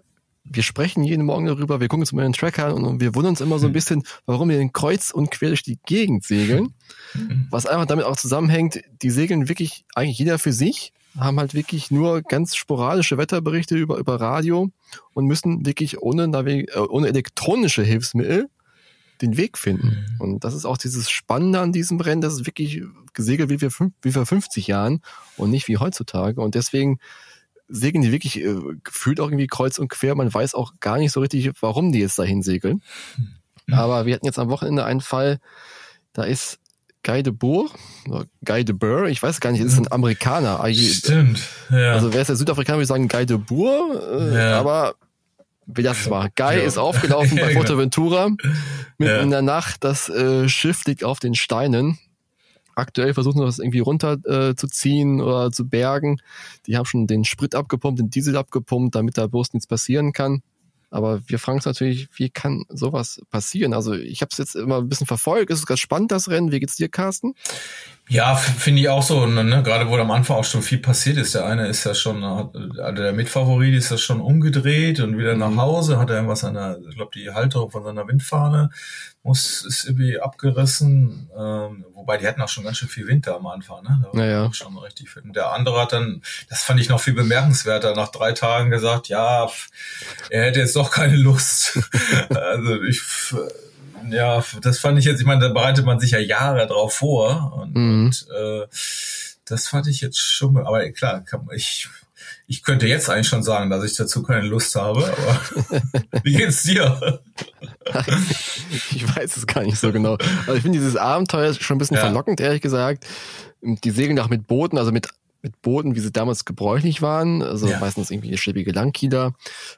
wir sprechen jeden Morgen darüber, wir gucken uns mal den Tracker an und wir wundern uns immer so ein mhm. bisschen, warum wir den kreuz und quer durch die Gegend segeln. Mhm. Was einfach damit auch zusammenhängt, die segeln wirklich eigentlich jeder für sich, haben halt wirklich nur ganz sporadische Wetterberichte über, über Radio und müssen wirklich ohne, äh, ohne elektronische Hilfsmittel den Weg finden. Mhm. Und das ist auch dieses Spannende an diesem Rennen, das ist wirklich gesegelt wie, wir, wie vor 50 Jahren und nicht wie heutzutage. Und deswegen segeln die wirklich äh, gefühlt auch irgendwie kreuz und quer. Man weiß auch gar nicht so richtig, warum die jetzt dahin segeln. Mhm. Aber wir hatten jetzt am Wochenende einen Fall, da ist Guy de Boer, Guy de Boer, ich weiß gar nicht, ist ein Amerikaner. Stimmt, ja. Also wer ist der Südafrikaner, würde ich sagen Guy de Boer, äh, ja. aber das war. (laughs) Guy ja. ist aufgelaufen bei. (laughs) Fuerteventura mitten ja. in der Nacht. Das äh, Schiff liegt auf den Steinen. Aktuell versuchen wir das irgendwie runter äh, zu ziehen oder zu bergen. Die haben schon den Sprit abgepumpt, den Diesel abgepumpt, damit da bloß nichts passieren kann. Aber wir fragen uns natürlich, wie kann sowas passieren? Also ich habe es jetzt immer ein bisschen verfolgt. Ist es ganz spannend, das Rennen? Wie geht's dir, Carsten? Ja, finde ich auch so. Ne, ne? Gerade wo am Anfang auch schon viel passiert ist. Der eine ist ja schon, also der Mitfavorit ist ja schon umgedreht und wieder nach mhm. Hause, hat er irgendwas an der, ich glaube, die Halterung von seiner Windfahne muss, ist irgendwie abgerissen. Ähm, wobei die hatten auch schon ganz schön viel Winter am Anfang, ne? Da war naja. schon richtig fit. Und der andere hat dann, das fand ich noch viel bemerkenswerter, nach drei Tagen gesagt, ja, er hätte jetzt doch keine Lust. (laughs) also ich ja, das fand ich jetzt, ich meine, da bereitet man sich ja Jahre drauf vor und, mhm. und äh, das fand ich jetzt schon, aber klar, kann, ich, ich könnte jetzt eigentlich schon sagen, dass ich dazu keine Lust habe, aber (laughs) wie geht's dir? ich weiß es gar nicht so genau. Also ich finde dieses Abenteuer schon ein bisschen ja. verlockend, ehrlich gesagt. Die segeln auch mit Booten, also mit mit Booten, wie sie damals gebräuchlich waren, also ja. meistens irgendwie schäbige Langkieder.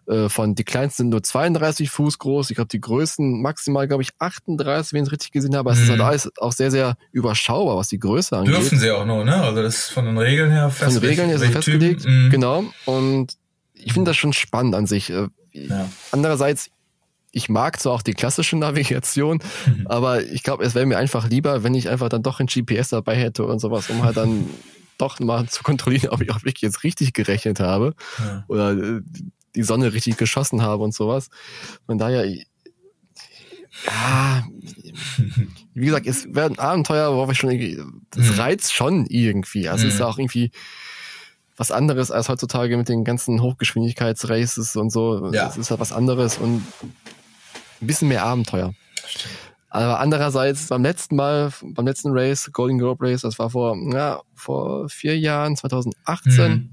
Äh, von die kleinsten sind nur 32 Fuß groß. Ich glaube, die größten maximal, glaube ich, 38, wenn ich es richtig gesehen habe. Aber mhm. es ist halt mhm. alles auch sehr, sehr überschaubar, was die Größe angeht. Dürfen sie auch nur, ne? Also das ist von den Regeln her festgelegt. Von den Regeln her ist es festgelegt, mhm. genau. Und ich finde das schon spannend an sich. Äh, ja. Andererseits, ich mag zwar auch die klassische Navigation, mhm. aber ich glaube, es wäre mir einfach lieber, wenn ich einfach dann doch ein GPS dabei hätte und sowas, um halt dann doch mal zu kontrollieren, ob ich auch wirklich jetzt richtig gerechnet habe ja. oder äh, die Sonne richtig geschossen habe und sowas. Von daher, ja, wie gesagt, es wäre ein Abenteuer, worauf ich schon irgendwie, das mhm. reizt schon irgendwie. Also mhm. ist ja auch irgendwie was anderes als heutzutage mit den ganzen Hochgeschwindigkeitsraces und so. Ja. Es ist halt was anderes und ein bisschen mehr Abenteuer. Aber andererseits beim letzten Mal, beim letzten Race, Golden Globe Race, das war vor, ja, vor vier Jahren, 2018. Mhm.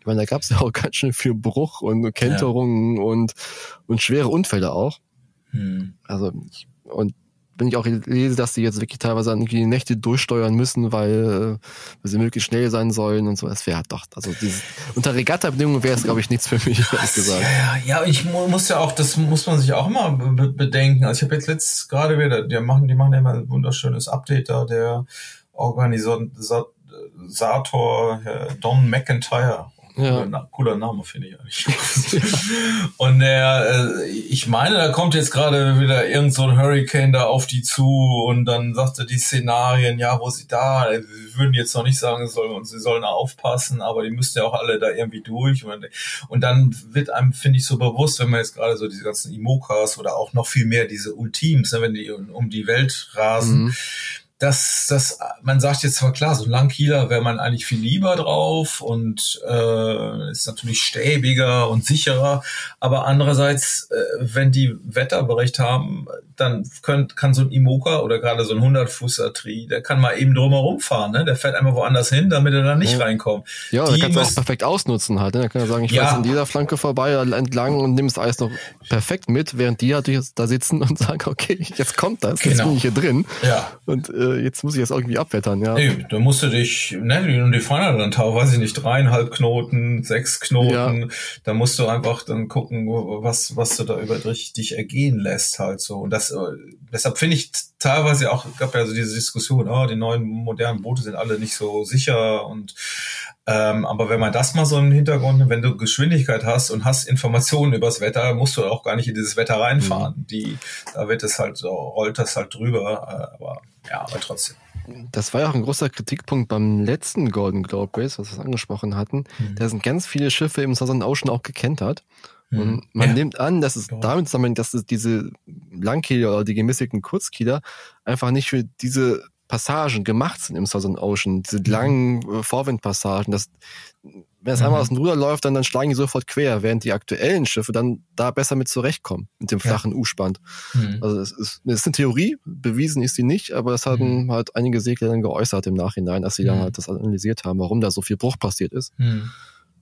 Ich meine, da gab es ja auch ganz schön viel Bruch und Kenterungen ja. und, und schwere Unfälle auch. Mhm. Also, und wenn ich auch lese, dass die jetzt wirklich teilweise irgendwie die Nächte durchsteuern müssen, weil, äh, weil sie möglichst schnell sein sollen und so. Es wäre doch, also dieses, unter Regatta-Bedingungen wäre es, glaube ich, nichts für mich, (laughs) ehrlich gesagt. Ja, ja, ich muss ja auch, das muss man sich auch immer bedenken. Also ich habe jetzt letzt gerade wieder, die machen, die machen ja immer ein wunderschönes Update da, der Organisator Don McIntyre ja. Cooler Name, finde ich eigentlich. (laughs) und der, äh, ich meine, da kommt jetzt gerade wieder irgend so ein Hurricane da auf die zu und dann sagt er die Szenarien, ja, wo sie da, wir würden jetzt noch nicht sagen, sollen, sie sollen aufpassen, aber die müssten ja auch alle da irgendwie durch. Und, und dann wird einem, finde ich, so bewusst, wenn man jetzt gerade so diese ganzen Imokas oder auch noch viel mehr diese Ultims, ne, wenn die um die Welt rasen, mhm das, das, man sagt jetzt zwar klar, so ein Langkieler wäre man eigentlich viel lieber drauf und äh, ist natürlich stäbiger und sicherer, aber andererseits, äh, wenn die Wetterbericht haben, dann könnt, kann so ein Imoka oder gerade so ein 100-Fußer Tri, der kann mal eben drumherum fahren, ne? der fährt einfach woanders hin, damit er da nicht ja. reinkommt. Ja, der kann es auch perfekt ausnutzen halt, ne? der kann sagen, ich ja. fahre in dieser Flanke vorbei, entlang und nimm das Eis noch perfekt mit, während die natürlich da sitzen und (laughs) sagen, okay, jetzt kommt das, genau. jetzt bin ich hier drin. Ja. Und äh, jetzt muss ich das irgendwie abwettern, ja. Nee, da musst du dich, ne, und die fahren dann weiß ich nicht, dreieinhalb Knoten, sechs Knoten, ja. da musst du einfach dann gucken, was, was du da über dich, dich ergehen lässt halt so. Und das, äh, deshalb finde ich teilweise auch, gab ja so diese Diskussion, oh, die neuen modernen Boote sind alle nicht so sicher und ähm, aber wenn man das mal so im Hintergrund, wenn du Geschwindigkeit hast und hast Informationen übers Wetter, musst du auch gar nicht in dieses Wetter reinfahren. Mhm. Die, da wird es halt so, rollt das halt drüber, äh, aber ja, aber trotzdem. Das war ja auch ein großer Kritikpunkt beim letzten Golden Globe Race, was wir angesprochen hatten. Mhm. Da sind ganz viele Schiffe im Southern Ocean auch gekentert. Mhm. Und man ja. nimmt an, dass es damit zusammenhängt, dass es diese Langkieler oder die gemäßigten Kurzkieler einfach nicht für diese Passagen gemacht sind im Southern Ocean, diese mhm. langen äh, Vorwindpassagen, das, wenn es mhm. einmal aus dem Ruder läuft, dann, dann schlagen die sofort quer, während die aktuellen Schiffe dann da besser mit zurechtkommen, mit dem flachen ja. U-Spann. Mhm. Also es ist, es ist eine Theorie, bewiesen ist sie nicht, aber das hatten mhm. halt einige Segler dann geäußert im Nachhinein, als sie dann mhm. halt das analysiert haben, warum da so viel Bruch passiert ist. Mhm.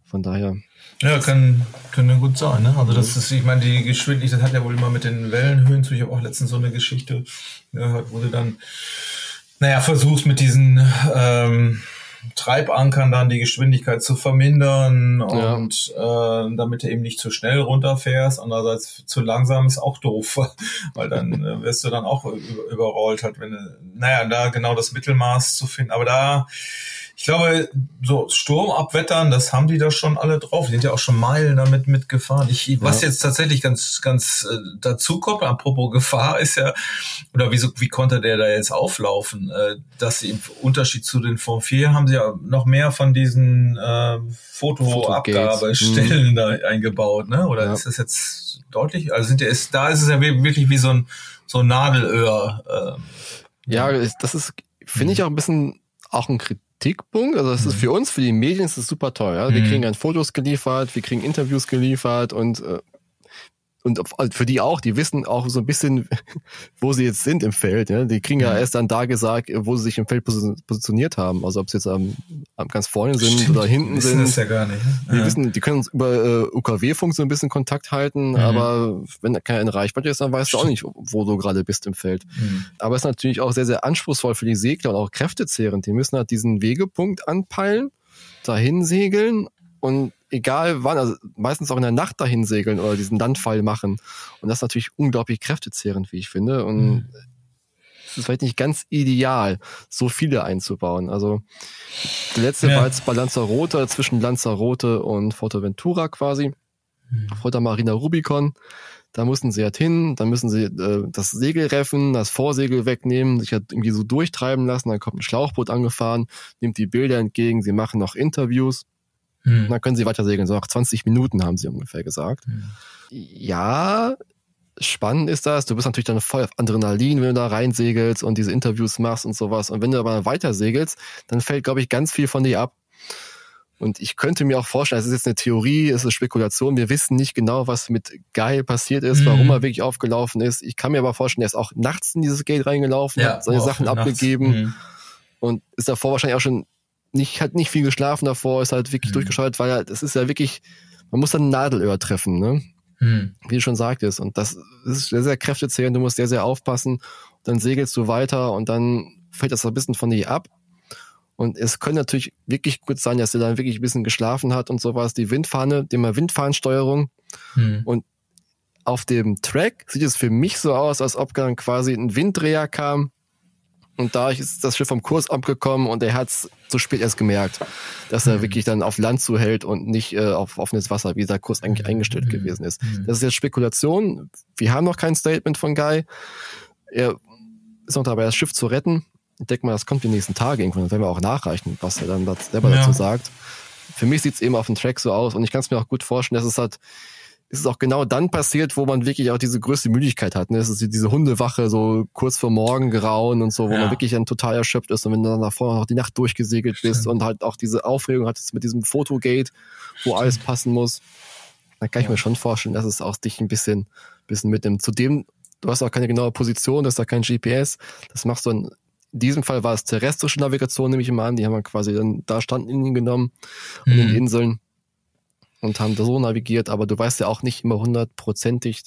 Von daher. Ja, kann, kann ja gut sein, ne? Also das ist, ich meine, die Geschwindigkeit, das hat ja wohl immer mit den Wellenhöhen zu. Ich habe auch letztens so eine Geschichte gehört, wo sie dann naja, versuchst mit diesen ähm, Treibankern dann die Geschwindigkeit zu vermindern und ja. äh, damit du eben nicht zu schnell runterfährst. Andererseits zu langsam ist auch doof, (laughs) weil dann äh, wirst du dann auch überrollt halt, wenn du, naja, da genau das Mittelmaß zu finden. Aber da ich glaube, so Sturm abwettern, das haben die da schon alle drauf. Die sind ja auch schon Meilen damit mitgefahren. Ich, ja. Was jetzt tatsächlich ganz, ganz äh, dazu kommt, apropos Gefahr, ist ja, oder wieso, wie konnte der da jetzt auflaufen? Äh, dass sie im Unterschied zu den Form 4 haben sie ja noch mehr von diesen äh, Fotoabgabestellen mhm. da eingebaut, ne? Oder ja. ist das jetzt deutlich? Also sind ja, ist, da ist es ja wirklich wie so ein, so ein Nadelöhr. Äh, ja, das ist, finde ich auch ein bisschen auch ein Kritik Kritikpunkt. Also das mhm. ist für uns, für die Medien ist es super toll. Ja? Wir mhm. kriegen dann Fotos geliefert, wir kriegen Interviews geliefert und äh, und also für die auch, die wissen auch so ein bisschen, (laughs) wo sie jetzt sind im Feld. Ja? Die kriegen ja mhm. erst dann da gesagt, wo sie sich im Feld positioniert haben. Also ob sie jetzt am, am ganz vorne sind Stimmt, oder hinten die wissen sind. Das ja gar nicht. Ne? Die, ja. wissen, die können uns über äh, UKW-Funk so ein bisschen Kontakt halten, mhm. aber wenn da keine Reichweite ist, dann weißt Stimmt. du auch nicht, wo du gerade bist im Feld. Mhm. Aber es ist natürlich auch sehr, sehr anspruchsvoll für die Segler und auch kräftezehrend. Die müssen halt diesen Wegepunkt anpeilen, dahin segeln und egal wann, also meistens auch in der Nacht dahin segeln oder diesen Landfall machen. Und das ist natürlich unglaublich kräftezehrend, wie ich finde. Und mhm. es ist vielleicht nicht ganz ideal, so viele einzubauen. Also der letzte ja. war jetzt bei Lanzarote, zwischen Lanzarote und Forteventura quasi. Mhm. Marina Rubicon. Da mussten sie halt hin, dann müssen sie äh, das Segel reffen, das Vorsegel wegnehmen, sich halt irgendwie so durchtreiben lassen, dann kommt ein Schlauchboot angefahren, nimmt die Bilder entgegen, sie machen noch Interviews. Hm. Und dann können sie weiter segeln. So nach 20 Minuten haben sie ungefähr gesagt. Hm. Ja, spannend ist das. Du bist natürlich dann voll auf Adrenalin, wenn du da reinsegelst und diese Interviews machst und sowas. Und wenn du aber weiter segelst, dann fällt, glaube ich, ganz viel von dir ab. Und ich könnte mir auch vorstellen, es ist jetzt eine Theorie, es ist Spekulation. Wir wissen nicht genau, was mit Guy passiert ist, mhm. warum er wirklich aufgelaufen ist. Ich kann mir aber vorstellen, er ist auch nachts in dieses Gate reingelaufen, ja, hat seine Sachen abgegeben mhm. und ist davor wahrscheinlich auch schon nicht, hat nicht viel geschlafen davor, ist halt wirklich mhm. durchgeschaltet, weil das ist ja wirklich, man muss dann ein Nadelöhr treffen, ne? Mhm. Wie du schon sagtest. Und das ist sehr, sehr kräftezehrend, du musst sehr, sehr aufpassen. Dann segelst du weiter und dann fällt das ein bisschen von dir ab. Und es könnte natürlich wirklich gut sein, dass er dann wirklich ein bisschen geschlafen hat und sowas. Die Windfahne, die mal Windfahnensteuerung. Hm. Und auf dem Track sieht es für mich so aus, als ob dann quasi ein Winddreher kam. Und da ist das Schiff vom Kurs abgekommen und er hat es zu spät erst gemerkt, dass er mhm. wirklich dann auf Land zuhält und nicht äh, auf offenes Wasser, wie der Kurs eigentlich eingestellt mhm. gewesen ist. Mhm. Das ist jetzt Spekulation. Wir haben noch kein Statement von Guy. Er ist noch dabei, das Schiff zu retten ich denke mal, das kommt die nächsten Tage irgendwann, dann werden wir auch nachreichen, was er dann selber ja. dazu sagt. Für mich sieht es eben auf dem Track so aus und ich kann es mir auch gut vorstellen, dass es halt, ist es auch genau dann passiert, wo man wirklich auch diese größte Müdigkeit hat. Ne? Das ist diese Hundewache so kurz vor Morgen grauen und so, wo ja. man wirklich dann total erschöpft ist und wenn du dann davor noch die Nacht durchgesegelt bist Stimmt. und halt auch diese Aufregung hattest mit diesem Fotogate, wo Stimmt. alles passen muss, dann kann ich ja. mir schon vorstellen, dass es auch dich ein bisschen, bisschen mitnimmt. Zudem, du hast auch keine genaue Position, das ist da kein GPS, das machst du dann in diesem Fall war es terrestrische Navigation, nehme ich immer an. Die haben wir quasi dann da Standlinien genommen mhm. an den. Inseln und haben so navigiert. Aber du weißt ja auch nicht immer hundertprozentig,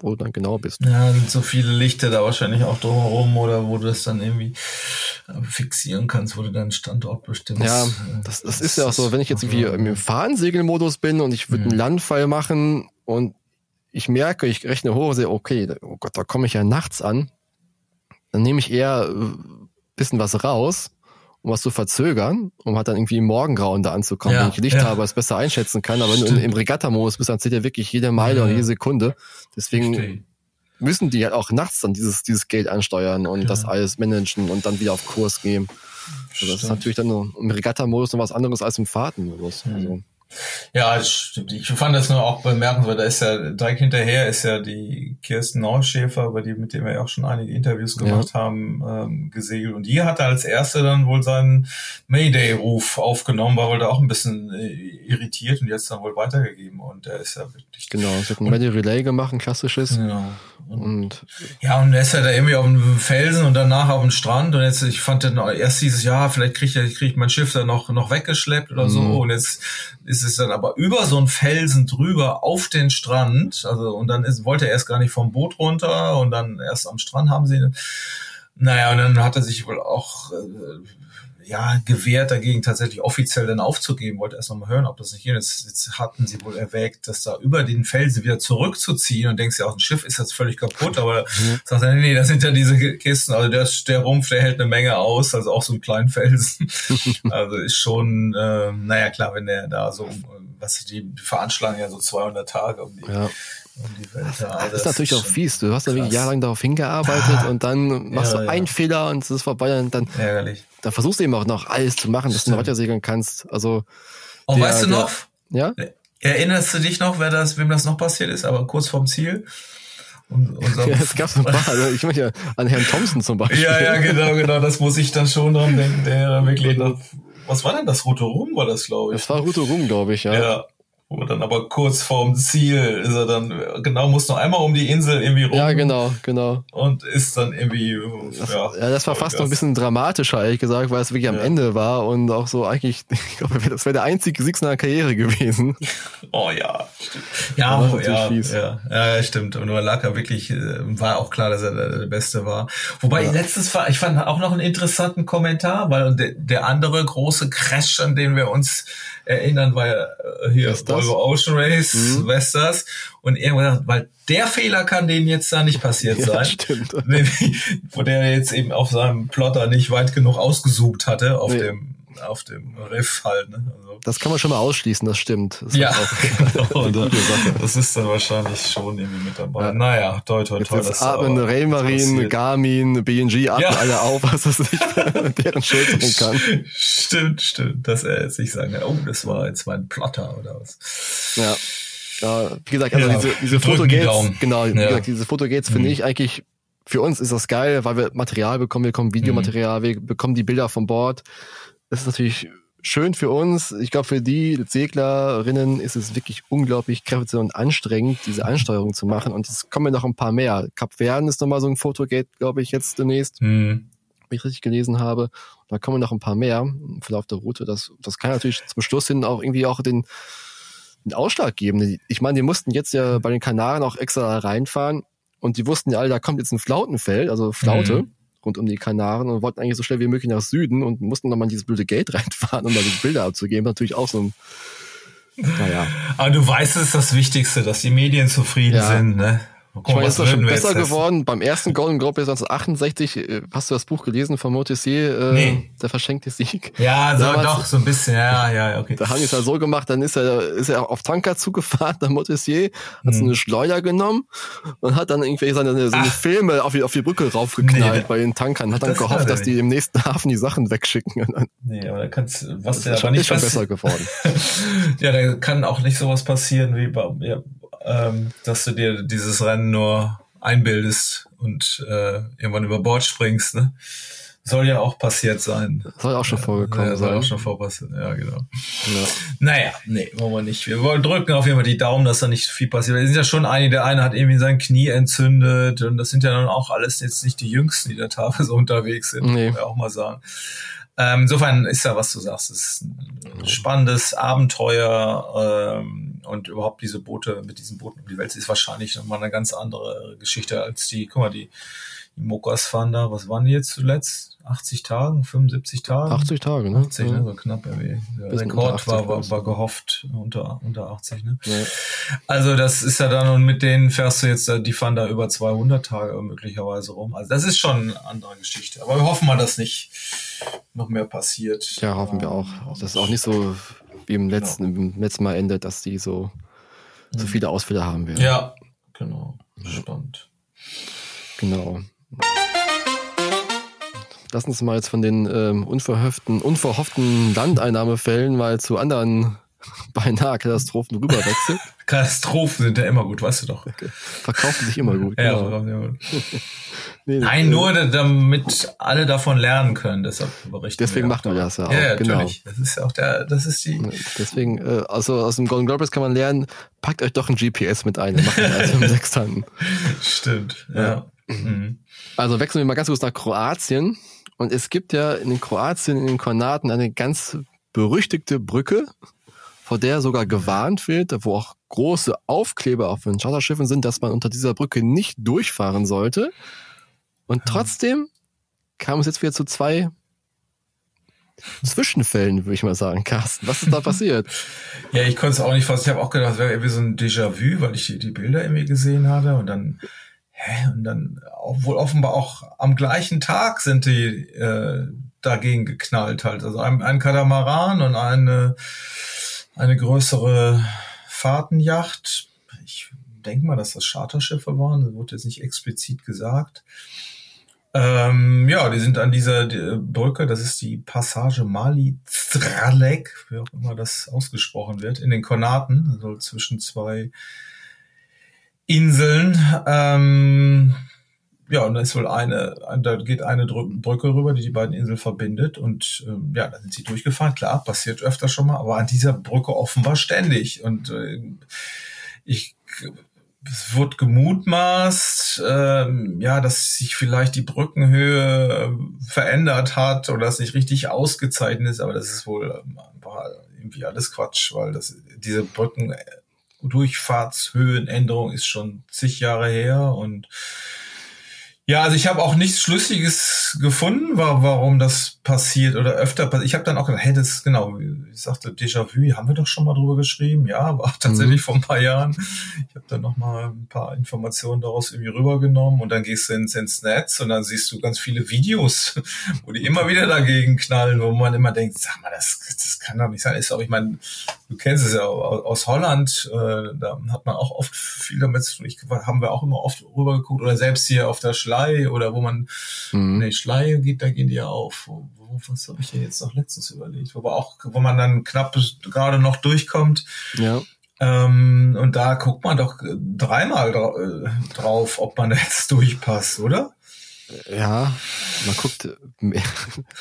wo du dann genau bist. Ja, sind so viele Lichter da wahrscheinlich auch drumherum oder wo du das dann irgendwie äh, fixieren kannst, wo du deinen Standort bestimmst. Ja, das, das, das ist ja auch so, wenn ich jetzt irgendwie im Fahnensegelmodus bin und ich würde mhm. einen Landfall machen und ich merke, ich rechne hoch und sehe, okay, oh Gott, da komme ich ja nachts an, dann nehme ich eher ein äh, bisschen was raus, um was zu verzögern, um halt dann irgendwie im Morgengrauen da anzukommen, ja, wenn ich Licht ja. habe, es besser einschätzen kann. Aber wenn du im Regatta-Modus bist, dann zählt ja wirklich jede Meile ja, und jede Sekunde. Deswegen Verstehe. müssen die halt auch nachts dann dieses, dieses Geld ansteuern und das alles managen und dann wieder auf Kurs gehen. Also das ist natürlich dann im Regatta-Modus noch was anderes als im Fahrtenmodus. Also. Ja, stimmt. Ich fand das nur auch bemerkenswert. Da ist ja direkt hinterher ist ja die Kirsten Neuschäfer, über die, mit dem wir ja auch schon einige Interviews gemacht ja. haben, ähm, gesegelt. Und die hatte als erste dann wohl seinen Mayday-Ruf aufgenommen, war wohl da auch ein bisschen äh, irritiert und hat es dann wohl weitergegeben. Und der ist ja wirklich. Genau, es hat ein Mayday Relay gemacht, ein klassisches. Genau. Und, ja, und er ist ja da irgendwie auf dem Felsen und danach auf dem Strand. Und jetzt, ich fand dann erst dieses Jahr, vielleicht kriegt er, kriegt mein Schiff da noch, noch weggeschleppt oder so. Mhm. Und jetzt ist es dann aber über so einen Felsen drüber auf den Strand. Also, und dann ist, wollte er erst gar nicht vom Boot runter und dann erst am Strand haben sie, naja, und dann hat er sich wohl auch, äh, ja, gewährt dagegen tatsächlich offiziell dann aufzugeben, wollte erst noch mal hören, ob das nicht hier ist. Jetzt hatten sie wohl erwägt, das da über den Felsen wieder zurückzuziehen und denkst ja, auch ein Schiff ist jetzt völlig kaputt, aber mhm. sagt er, nee, das sind ja diese Kisten, also der, der Rumpf, der hält eine Menge aus, also auch so einen kleinen Felsen. (laughs) also ist schon, äh, naja, klar, wenn der da so, was die veranschlagen ja so 200 Tage um die, ja. Das, ist natürlich auch fies. Du hast ja wirklich jahrelang darauf hingearbeitet ah, und dann (laughs) machst ja, du einen ja. Fehler und es ist vorbei und dann, Ärgerlich. dann versuchst du eben auch noch alles zu machen, dass Stimmt. du weiter segeln kannst. Also. Und der, weißt du noch? Der, ja? Erinnerst du dich noch, wer das, wem das noch passiert ist, aber kurz vorm Ziel? Und, (laughs) ja, es gab so ein paar, also ich möchte ja an Herrn Thompson zum Beispiel. Ja, ja, genau, genau, das muss ich dann schon dran denken, der wirklich noch, was war denn das? Rote Rum war das, glaube ich. Das war Rote Rum, glaube ich, ja. Ja, wo dann aber kurz vorm Ziel ist er dann, genau, muss noch einmal um die Insel irgendwie rum. Ja, genau, genau. Und ist dann irgendwie, das, ja. Ja, das war fast noch ein bisschen dramatischer, ehrlich gesagt, weil es wirklich am ja. Ende war und auch so eigentlich, (laughs) ich glaube, das wäre der einzige Sieg seiner Karriere gewesen. (laughs) Oh ja. Ja, oh, ja, ja, ja, stimmt. Und nur er wirklich, äh, war auch klar, dass er der, Beste war. Wobei ja. letztes war, ich fand auch noch einen interessanten Kommentar, weil der, der andere große Crash, an den wir uns erinnern, war ja äh, hier Volvo Ocean Race, mhm. Westers. Und irgendwann, weil der Fehler kann denen jetzt da nicht passiert (laughs) sein. Ja, stimmt. (laughs) Wo der jetzt eben auf seinem Plotter nicht weit genug ausgesucht hatte auf nee. dem auf dem Riff halt. Ne? Also, Das kann man schon mal ausschließen, das stimmt. Das ja, genau, (laughs) das ist dann wahrscheinlich schon irgendwie mit dabei. Ja. Naja, toi, toi, Jetzt, toi. jetzt atmen passiert. Garmin, BNG atmen Ja. alle auf, was das nicht (laughs) (laughs) deren Schuld sein kann. Stimmt, stimmt, dass er jetzt nicht sagen kann, oh, das war jetzt mein Plotter oder was. Ja. Ja, wie gesagt, also Ja, diese, diese die Fotogates, Daumen. genau, wie Ja. gesagt, diese Fotogates finde Mhm. ich eigentlich, für uns ist das geil, weil wir Material bekommen, wir bekommen Videomaterial, wir bekommen die Bilder von Bord. Das ist natürlich schön für uns. Ich glaube, für die Seglerinnen ist es wirklich unglaublich kräftig und anstrengend, diese Ansteuerung zu machen. Und es kommen ja noch ein paar mehr. Kap Verden ist nochmal so ein Fotogate, glaube ich, jetzt demnächst, Hm. wenn ich richtig gelesen habe. Da kommen noch ein paar mehr im Verlauf der Route. Das, das kann natürlich zum Schluss hin auch irgendwie auch den, den Ausschlag geben. Ich meine, die mussten jetzt ja bei den Kanaren auch extra reinfahren und die wussten ja alle, da kommt jetzt ein Flautenfeld, also Flaute. Mhm. Rund um die Kanaren und wollten eigentlich so schnell wie möglich nach Süden und mussten nochmal in dieses blöde Gate (laughs) reinfahren, um da die Bilder abzugeben. Natürlich auch so ein, naja. Aber du weißt, es ist das Wichtigste, dass die Medien zufrieden Ja. sind, ne? Guck Ich meine, es ist doch schon besser das- geworden. Beim ersten Golden Globe 1968, äh, hast du das Buch gelesen von Montessier, äh, Nee. der verschenkte Sieg? Ja, so, Damals- doch, so ein bisschen, ja, ja, okay. Da haben die es ja so gemacht, dann ist er, ist er auf Tanker zugefahren, der Montessier, hat so Mhm. eine Schleuder genommen und hat dann irgendwelche seine, seine. Filme auf die, auf die Brücke raufgeknallt Nee, bei den Tankern, hat dann das gehofft, dass die im nächsten Hafen die Sachen wegschicken. Nee, aber da kannst, was ist ja aber schon, nicht ist schon besser geworden. (laughs) ja, da kann auch nicht sowas passieren, wie bei, ja, ähm, dass du dir dieses Rennen nur einbildest und äh, irgendwann über Bord springst, ne? Soll ja auch passiert sein. Soll auch schon vorgekommen ja, soll sein. auch schon vorpassieren, ja, genau. Ja. Naja, nee, wollen wir nicht. Wir wollen drücken auf jeden Fall die Daumen, dass da nicht viel passiert. Es sind ja schon einige, der eine hat irgendwie sein Knie entzündet und das sind ja dann auch alles jetzt nicht die Jüngsten, die da teilweise unterwegs sind, Nee. muss man ja auch mal sagen. Ähm, insofern ist ja, was du sagst, es ist ein spannendes Abenteuer ähm, und überhaupt diese Boote, mit diesen Booten um die Welt ist wahrscheinlich nochmal eine ganz andere Geschichte als die, guck mal, die, die Mokas fahren da, was waren die jetzt zuletzt? 80 Tagen, 75 Tagen? 80 Tage, ne? 80, ne? So knapp irgendwie. Der Rekord 80 war, war, war gehofft unter, unter 80, ne? Ja. Also das ist ja dann, und mit denen fährst du jetzt, die fahren da über 200 Tage möglicherweise rum. Also das ist schon eine andere Geschichte. Aber wir hoffen mal, dass nicht noch mehr passiert. ja, hoffen wir auch. Dass es auch nicht so wie im letzten, im letzten Mal endet, dass die so, so Mhm. viele Ausfälle haben werden. Ja, genau. Spannend. Genau. Lass uns mal jetzt von den ähm, unverhofften, unverhofften Landeinnahmefällen mal zu anderen (laughs) beinahe Katastrophen rüberwechseln. (laughs) Katastrophen sind ja immer gut, weißt du doch. (laughs) Verkaufen sich immer gut. Ja, genau. ja gut. Nee, Nein, äh, nur da- damit alle davon lernen können. Deshalb berichten Deswegen wir machen wir das ja auch. Ja, ja, genau. natürlich. Das ist ja auch der, das ist die, Deswegen, äh, also aus dem Golden Globus kann man lernen, packt euch doch ein GPS mit ein. Macht das alles mit sechs Tannen. stimmt. Ja. Mhm. Also wechseln wir mal ganz kurz nach Kroatien. Und es gibt ja in den Kroatien, in den Kornaten eine ganz berüchtigte Brücke, vor der sogar gewarnt wird, wo auch große Aufkleber auf den Charterschiffen sind, dass man unter dieser Brücke nicht durchfahren sollte. Und trotzdem kam es jetzt wieder zu zwei Zwischenfällen, würde ich mal sagen. Carsten, was ist da passiert? (laughs) Ja, ich konnte es auch nicht fassen. Ich habe auch gedacht, es wäre irgendwie so ein Déjà-vu, weil ich die, die Bilder irgendwie gesehen hatte und dann, hä, und dann auch, wohl offenbar auch am gleichen Tag sind die äh, dagegen geknallt halt. Also ein, ein Katamaran und eine, eine größere Fahrtenjacht. Ich denke mal, dass das Charterschiffe waren. Das wurde jetzt nicht explizit gesagt. Ähm, ja, die sind an dieser die, Brücke, das ist die Passage Mali Stralek, wie auch immer das ausgesprochen wird, in den Kornaten, also zwischen zwei Inseln. Ähm, ja, und da ist wohl eine, da geht eine Brücke rüber, die die beiden Inseln verbindet. Und ähm, ja, da sind sie durchgefahren. Klar, passiert öfter schon mal, aber an dieser Brücke offenbar ständig. Und äh, ich es wird gemutmaßt, ähm, ja, dass sich vielleicht die Brückenhöhe äh, verändert hat oder es nicht richtig ausgezeichnet ist, aber das ist wohl ähm, irgendwie alles Quatsch, weil das diese Brücken Durchfahrtshöhenänderung ist schon zig Jahre her und ja, also ich habe auch nichts Schlüssiges gefunden, wa- warum das passiert oder öfter passiert. Ich habe dann auch gedacht, hey, das genau, ich sagte Déjà-vu, haben wir doch schon mal drüber geschrieben. Ja, war tatsächlich mhm. vor ein paar Jahren. Ich habe dann noch mal ein paar Informationen daraus irgendwie rübergenommen und dann gehst du ins, ins Netz und dann siehst du ganz viele Videos, (laughs) wo die immer wieder dagegen knallen, wo man immer denkt, sag mal, das, das kann doch nicht sein. Ist auch, ich meine, du kennst es ja aus Holland, äh, da hat man auch oft viel damit zu tun. Ich, haben wir auch immer oft rübergeguckt oder selbst hier auf der Schlei oder wo man, mhm. nee, Schlei geht, da gehen die ja auf. Was habe ich hier jetzt noch letztens überlegt? Wo, auch, wo man dann knapp gerade noch durchkommt. Ja. Ähm, und da guckt man doch dreimal dra äh, drauf, ob man (laughs) jetzt durchpasst, oder? Ja, man guckt mehr.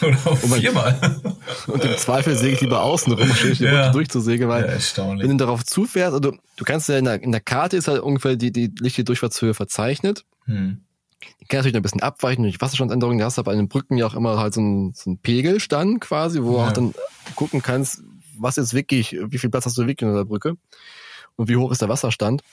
Oder viermal. (laughs) Und im Zweifel säge ich lieber außen rum, statt die ja. durchzusägen, weil ja, wenn du darauf zufährst, also du kannst ja in der, in der Karte ist halt ungefähr die, die lichte Durchfahrtshöhe verzeichnet. Hm. Die kann natürlich noch ein bisschen abweichen durch Wasserstandsänderungen. Da hast du bei den Brücken ja auch immer halt so einen, so einen Pegelstand quasi, wo du auch dann gucken kannst, was jetzt wirklich, wie viel Platz hast du wirklich in der Brücke und wie hoch ist der Wasserstand.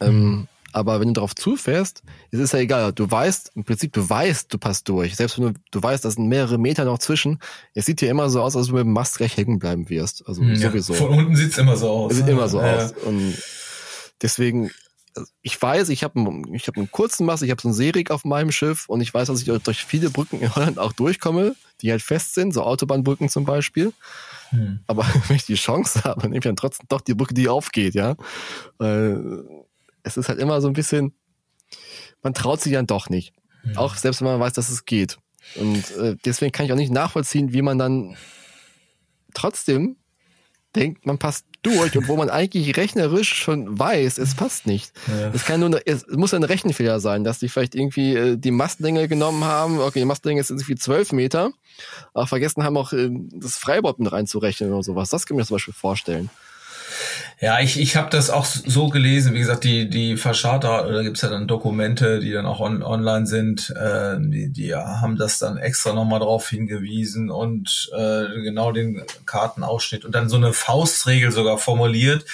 Hm. Ähm, aber wenn du darauf zufährst, es ist ja egal. Du weißt, im Prinzip, du weißt, du passt durch. Selbst wenn du, du weißt, da sind mehrere Meter noch zwischen. Es sieht dir immer so aus, als du mit dem Mast gleich hängen bleiben wirst. Also hm, ja, sowieso. Von unten sieht's immer so aus. Es sieht immer so ja. aus. Und deswegen, ich weiß, ich habe einen, ich hab einen kurzen Mast, ich habe so einen Seerig auf meinem Schiff und ich weiß, dass ich durch viele Brücken in Holland auch durchkomme, die halt fest sind, so Autobahnbrücken zum Beispiel. Hm. Aber (laughs) wenn ich die Chance habe, nehme ich dann trotzdem doch die Brücke, die aufgeht, ja. Weil es ist halt immer so ein bisschen, man traut sich dann doch nicht. Mhm. Auch selbst wenn man weiß, dass es geht. Und äh, deswegen kann ich auch nicht nachvollziehen, wie man dann trotzdem denkt, man passt durch und wo man eigentlich rechnerisch schon weiß, es passt nicht. Ja. Es kann nur, es muss ein Rechenfehler sein, dass die vielleicht irgendwie äh, die Mastlänge genommen haben. Okay, die Mastlänge ist irgendwie zwölf Meter, aber vergessen haben auch äh, das Freibord mit reinzurechnen oder sowas. Das kann ich mir zum Beispiel vorstellen. Ja, ich, ich habe das auch so gelesen. Wie gesagt, die, die Verscharter, da gibt's ja dann Dokumente, die dann auch on, online sind, äh, die, die haben das dann extra nochmal drauf hingewiesen und äh, genau den Kartenausschnitt und dann so eine Faustregel sogar formuliert,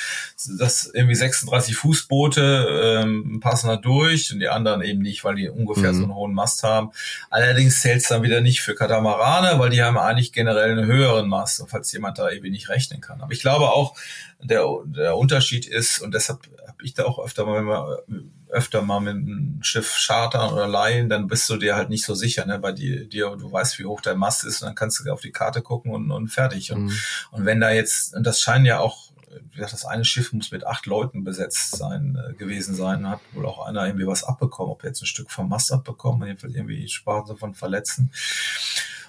dass irgendwie 36 Fußboote ähm, passen da durch und die anderen eben nicht, weil die ungefähr mhm. so einen hohen Mast haben. Allerdings zählt's dann wieder nicht für Katamarane, weil die haben eigentlich generell einen höheren Mast, falls jemand da irgendwie nicht rechnen kann. Aber ich glaube auch, der, der Unterschied ist, und deshalb habe ich da auch öfter mal, wenn wir öfter mal mit einem Schiff chartern oder leihen, dann bist du dir halt nicht so sicher, ne? Weil die, dir, du weißt, wie hoch dein Mast ist und dann kannst du auf die Karte gucken und, und fertig. Und, mhm. und wenn da jetzt, und das scheinen ja auch, wie gesagt, das eine Schiff muss mit acht Leuten besetzt sein, äh, gewesen sein, hat wohl auch einer irgendwie was abbekommen, ob jetzt ein Stück vom Mast abbekommen, jedenfalls irgendwie sparen sie von Verletzen.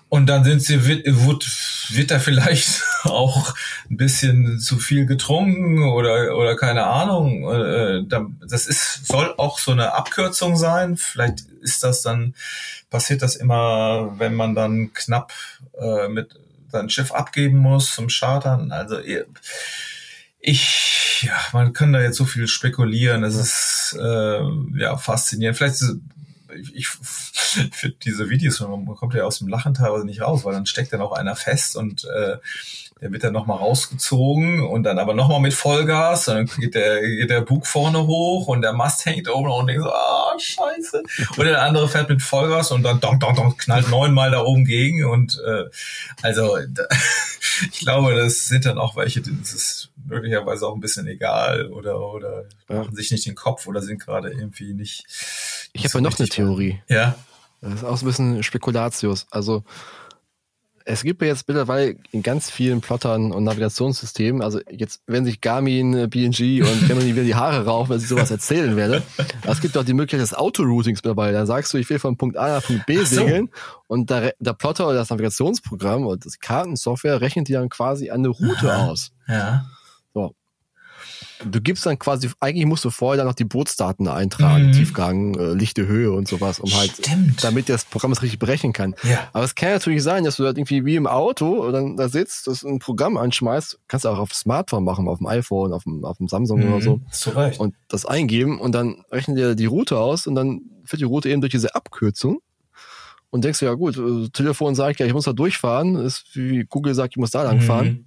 Und dann sind sie, wird, wird, da vielleicht (laughs) auch ein bisschen zu viel getrunken oder, oder keine Ahnung. Äh, das ist, soll auch so eine Abkürzung sein. Vielleicht ist das dann, passiert das immer, wenn man dann knapp äh, mit sein Schiff abgeben muss zum Chartern. Also ich, ja, man kann da jetzt so viel spekulieren. Es ist äh, ja faszinierend. Vielleicht ich, ich (laughs) finde diese Videos, man kommt ja aus dem Lachen teilweise nicht raus, weil dann steckt dann auch einer fest und äh, der wird dann nochmal rausgezogen und dann aber nochmal mit Vollgas und dann geht der, geht der Bug vorne hoch und der Mast hängt oben und denkt so, ah, scheiße. (laughs) Und der andere fährt mit Vollgas und dann dong, dong, dong, knallt neunmal da oben gegen und äh, also da, (laughs) ich glaube, das sind dann auch welche, das ist möglicherweise auch ein bisschen egal oder, oder ja. machen sich nicht den Kopf oder sind gerade irgendwie nicht. Ich habe noch eine Theorie. Ja. Das ist auch so ein bisschen Spekulatius. Also es gibt ja jetzt mittlerweile in ganz vielen Plottern und Navigationssystemen, also jetzt, wenn sich Garmin, BNG und Gemini wieder die Haare raufen, wenn ich sowas erzählen werde. (laughs) Es gibt auch die Möglichkeit des Autoroutings mittlerweile. Da sagst du, ich will von Punkt A nach Punkt B so. segeln und der, der Plotter oder das Navigationsprogramm oder das Kartensoftware rechnet dir dann quasi eine Route Aha. aus. Ja du gibst dann quasi, eigentlich musst du vorher dann noch die Bootsdaten eintragen, mhm. Tiefgang, äh, lichte Höhe und sowas, um halt, Stimmt. damit das Programm es richtig berechnen kann. Ja. Aber es kann natürlich sein, dass du halt irgendwie wie im Auto dann da sitzt, das ein Programm anschmeißt, kannst du auch auf Smartphone machen, auf dem iPhone, auf dem, auf dem Samsung mhm. oder so. So recht. Und das eingeben und dann rechnet dir die Route aus und dann führt die Route eben durch diese Abkürzung und denkst du, ja gut, äh, Telefon sagt ja, ich muss da durchfahren, ist wie Google sagt, ich muss da lang fahren. Mhm.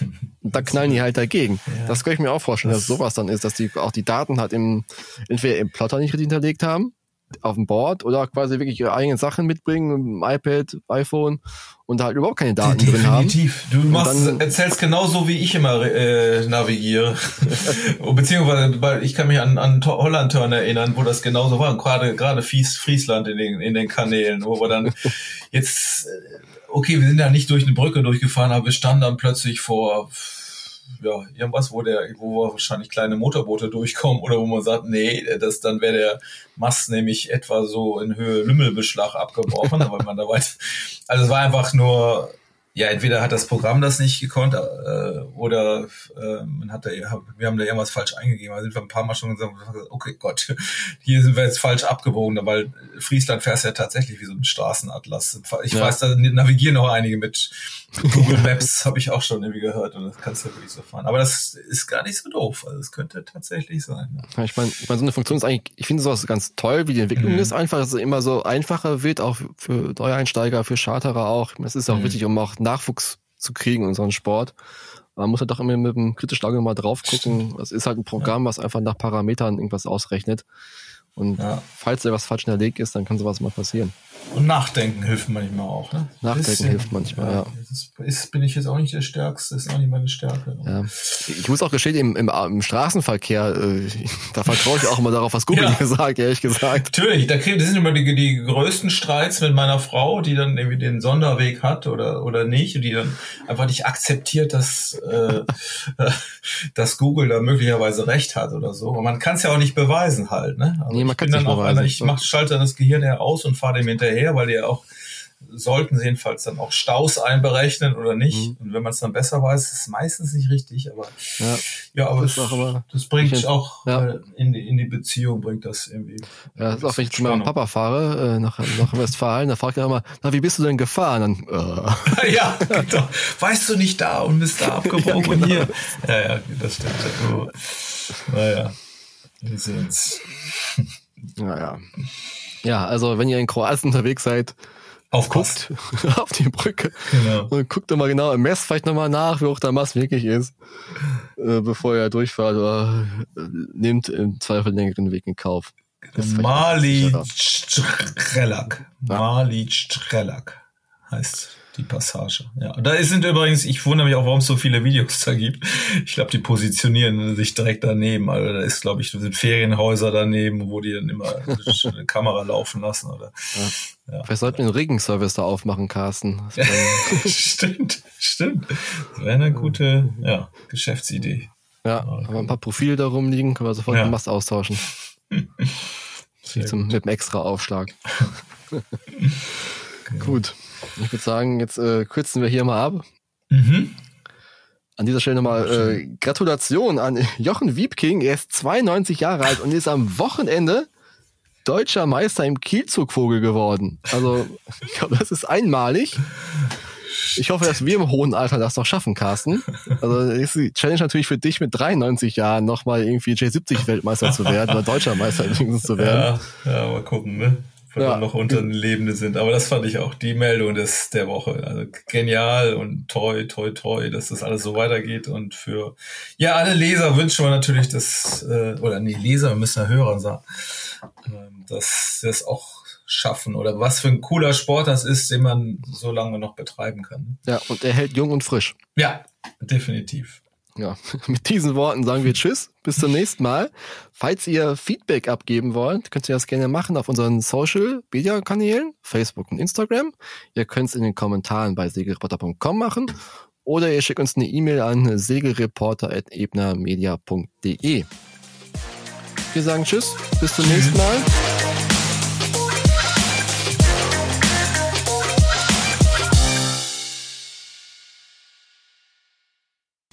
Und (laughs) da knallen die halt dagegen. Ja. Das kann ich mir auch vorstellen, dass sowas dann ist, dass die auch die Daten halt im, entweder im Plotter nicht richtig hinterlegt haben auf dem Board oder quasi wirklich ihre eigenen Sachen mitbringen, iPad, iPhone und halt überhaupt keine Daten Definitiv. drin haben. Du Und machst, dann- erzählst genauso, wie ich immer äh, navigiere. (laughs) Beziehungsweise, weil ich kann mich an, an Holland-Turn erinnern, wo das genauso war. Gerade, gerade Fies, Friesland in den, in den Kanälen, wo wir dann (laughs) jetzt, äh, okay, wir sind ja nicht durch eine Brücke durchgefahren, aber wir standen dann plötzlich vor, ja, irgendwas, wo der, wo wahrscheinlich kleine Motorboote durchkommen oder wo man sagt, nee, das, dann wäre der Mast nämlich etwa so in Höhe Lümmelbeschlag abgebrochen, (laughs) weil man da weit, also es war einfach nur, ja, entweder hat das Programm das nicht gekonnt äh, oder äh, man hat da, wir haben da irgendwas falsch eingegeben. Da sind wir ein paar Mal schon gesagt, okay, Gott, (laughs) hier sind wir jetzt falsch abgewogen, weil Friesland fährst ja tatsächlich wie so ein Straßenatlas. Ich Ja. weiß, da navigieren auch einige mit Google Maps, (laughs) habe ich auch schon irgendwie gehört und das kannst du wirklich so fahren. Aber das ist gar nicht so doof. Also es könnte tatsächlich sein. Ja. Ja, Ich meine, ich mein, so eine Funktion ist eigentlich, ich finde sowas ganz toll, wie die Entwicklung Mhm. ist einfach, dass es immer so einfacher wird, auch für Neueinsteiger, für Charterer auch. Es ist auch Mhm. wichtig, um auch Nachwuchs zu kriegen in unserem Sport. Man muss halt doch immer mit einem kritischen Auge mal drauf gucken. Es ist halt ein Programm, was einfach nach Parametern irgendwas ausrechnet. Und Ja. falls da was falsch hinterlegt ist, dann kann sowas mal passieren. Und Nachdenken hilft manchmal auch. Ne? Nachdenken Bisschen. hilft manchmal, ja. Das ist, bin ich jetzt auch nicht der Stärkste, ist auch nicht meine Stärke. Ja. Ich muss auch gestehen, im, im, im Straßenverkehr, äh, (laughs) da vertraue ich auch immer darauf, was Google Ja. mir sagt, ehrlich gesagt. Natürlich, da kriegen, das sind immer die, die größten Streits mit meiner Frau, die dann irgendwie den Sonderweg hat oder, oder nicht, und die dann einfach nicht akzeptiert, dass, äh, (laughs) dass Google da möglicherweise recht hat oder so. Und man kann es ja auch nicht beweisen halt, ne? Aber Nee, man bin dann auch einer, ich mach, schalte dann das Gehirn eher aus und fahre dem hinterher, weil die ja auch sollten sie jedenfalls dann auch Staus einberechnen oder nicht. Mhm. Und wenn man es dann besser weiß, ist es meistens nicht richtig, aber Ja. ja, aber Das immer- das bringt auch ja. äh, in, die, in die Beziehung, bringt das irgendwie. Ja, das ist auch, wenn ich zu meinem. Papa fahre, äh, nach, nach Westfalen, da fragt er immer, na, wie bist du denn gefahren? Dann, äh, (laughs) ja, genau. Weißt du nicht da und bist da (laughs) abgebogen Ja, genau. hier. Ja, ja, das stimmt. Oh. Naja, wir sehen's. naja. Ja, also wenn ihr in Kroatien unterwegs seid, Aufpasst. guckt (laughs) auf die Brücke Genau. und guckt doch mal genau im Mess vielleicht nochmal nach, wie hoch der Mast wirklich ist, äh, bevor ihr durchfahrt oder äh, nehmt im Zweifel längeren Weg in Kauf. Das ist vielleicht Mali. Strelak. Mali Strelak heißt die Passage. Ja, da sind übrigens, ich wundere mich auch, warum es so viele Videos da gibt. Ich glaube, die positionieren sich direkt daneben. Also da ist, glaube ich, sind Ferienhäuser daneben, wo die dann immer eine (laughs) Kamera laufen lassen. Oder Vielleicht sollten wir einen Regenservice da aufmachen, Carsten. (laughs) (laughs) Stimmt, stimmt. Das wäre eine gute ja, Geschäftsidee. ja, haben wir ein paar Profile da rumliegen, können wir sofort Ja. den Mast austauschen. Zum, mit einem extra Aufschlag. Gut. Ich würde sagen, jetzt äh, kürzen wir hier mal ab. Mhm. An dieser Stelle nochmal äh, Gratulation an Jochen Wiebking. Er ist 92 Jahre alt und ist am Wochenende deutscher Meister im Kielzugvogel geworden. Also, ich glaube, das ist einmalig. Ich hoffe, dass wir im hohen Alter das noch schaffen, Carsten. Also ist die Challenge natürlich für dich mit 93 Jahren nochmal irgendwie J70-Weltmeister zu werden oder deutscher Meister zu werden. Ja, ja, mal gucken, ne? Wenn Ja. noch unter den Lebenden sind. Aber das fand ich auch die Meldung des, der Woche. Also genial und toi, toi, toi, dass das alles so weitergeht. Und für ja, alle Leser wünschen wir natürlich, dass, äh, oder nee, Leser, wir müssen ja Hörern sagen, ähm, dass das auch schaffen. Oder was für ein cooler Sport das ist, den man so lange noch betreiben kann. Ja, und er hält jung und frisch. Ja, definitiv. Ja, (laughs) mit diesen Worten sagen wir Tschüss, bis zum nächsten Mal. Falls ihr Feedback abgeben wollt, könnt ihr das gerne machen auf unseren Social Media Kanälen, Facebook und Instagram. Ihr könnt es in den Kommentaren bei segelreporter.com machen oder ihr schickt uns eine E-Mail an segelreporter.ebnermedia.de. Wir sagen Tschüss, bis zum nächsten Mal.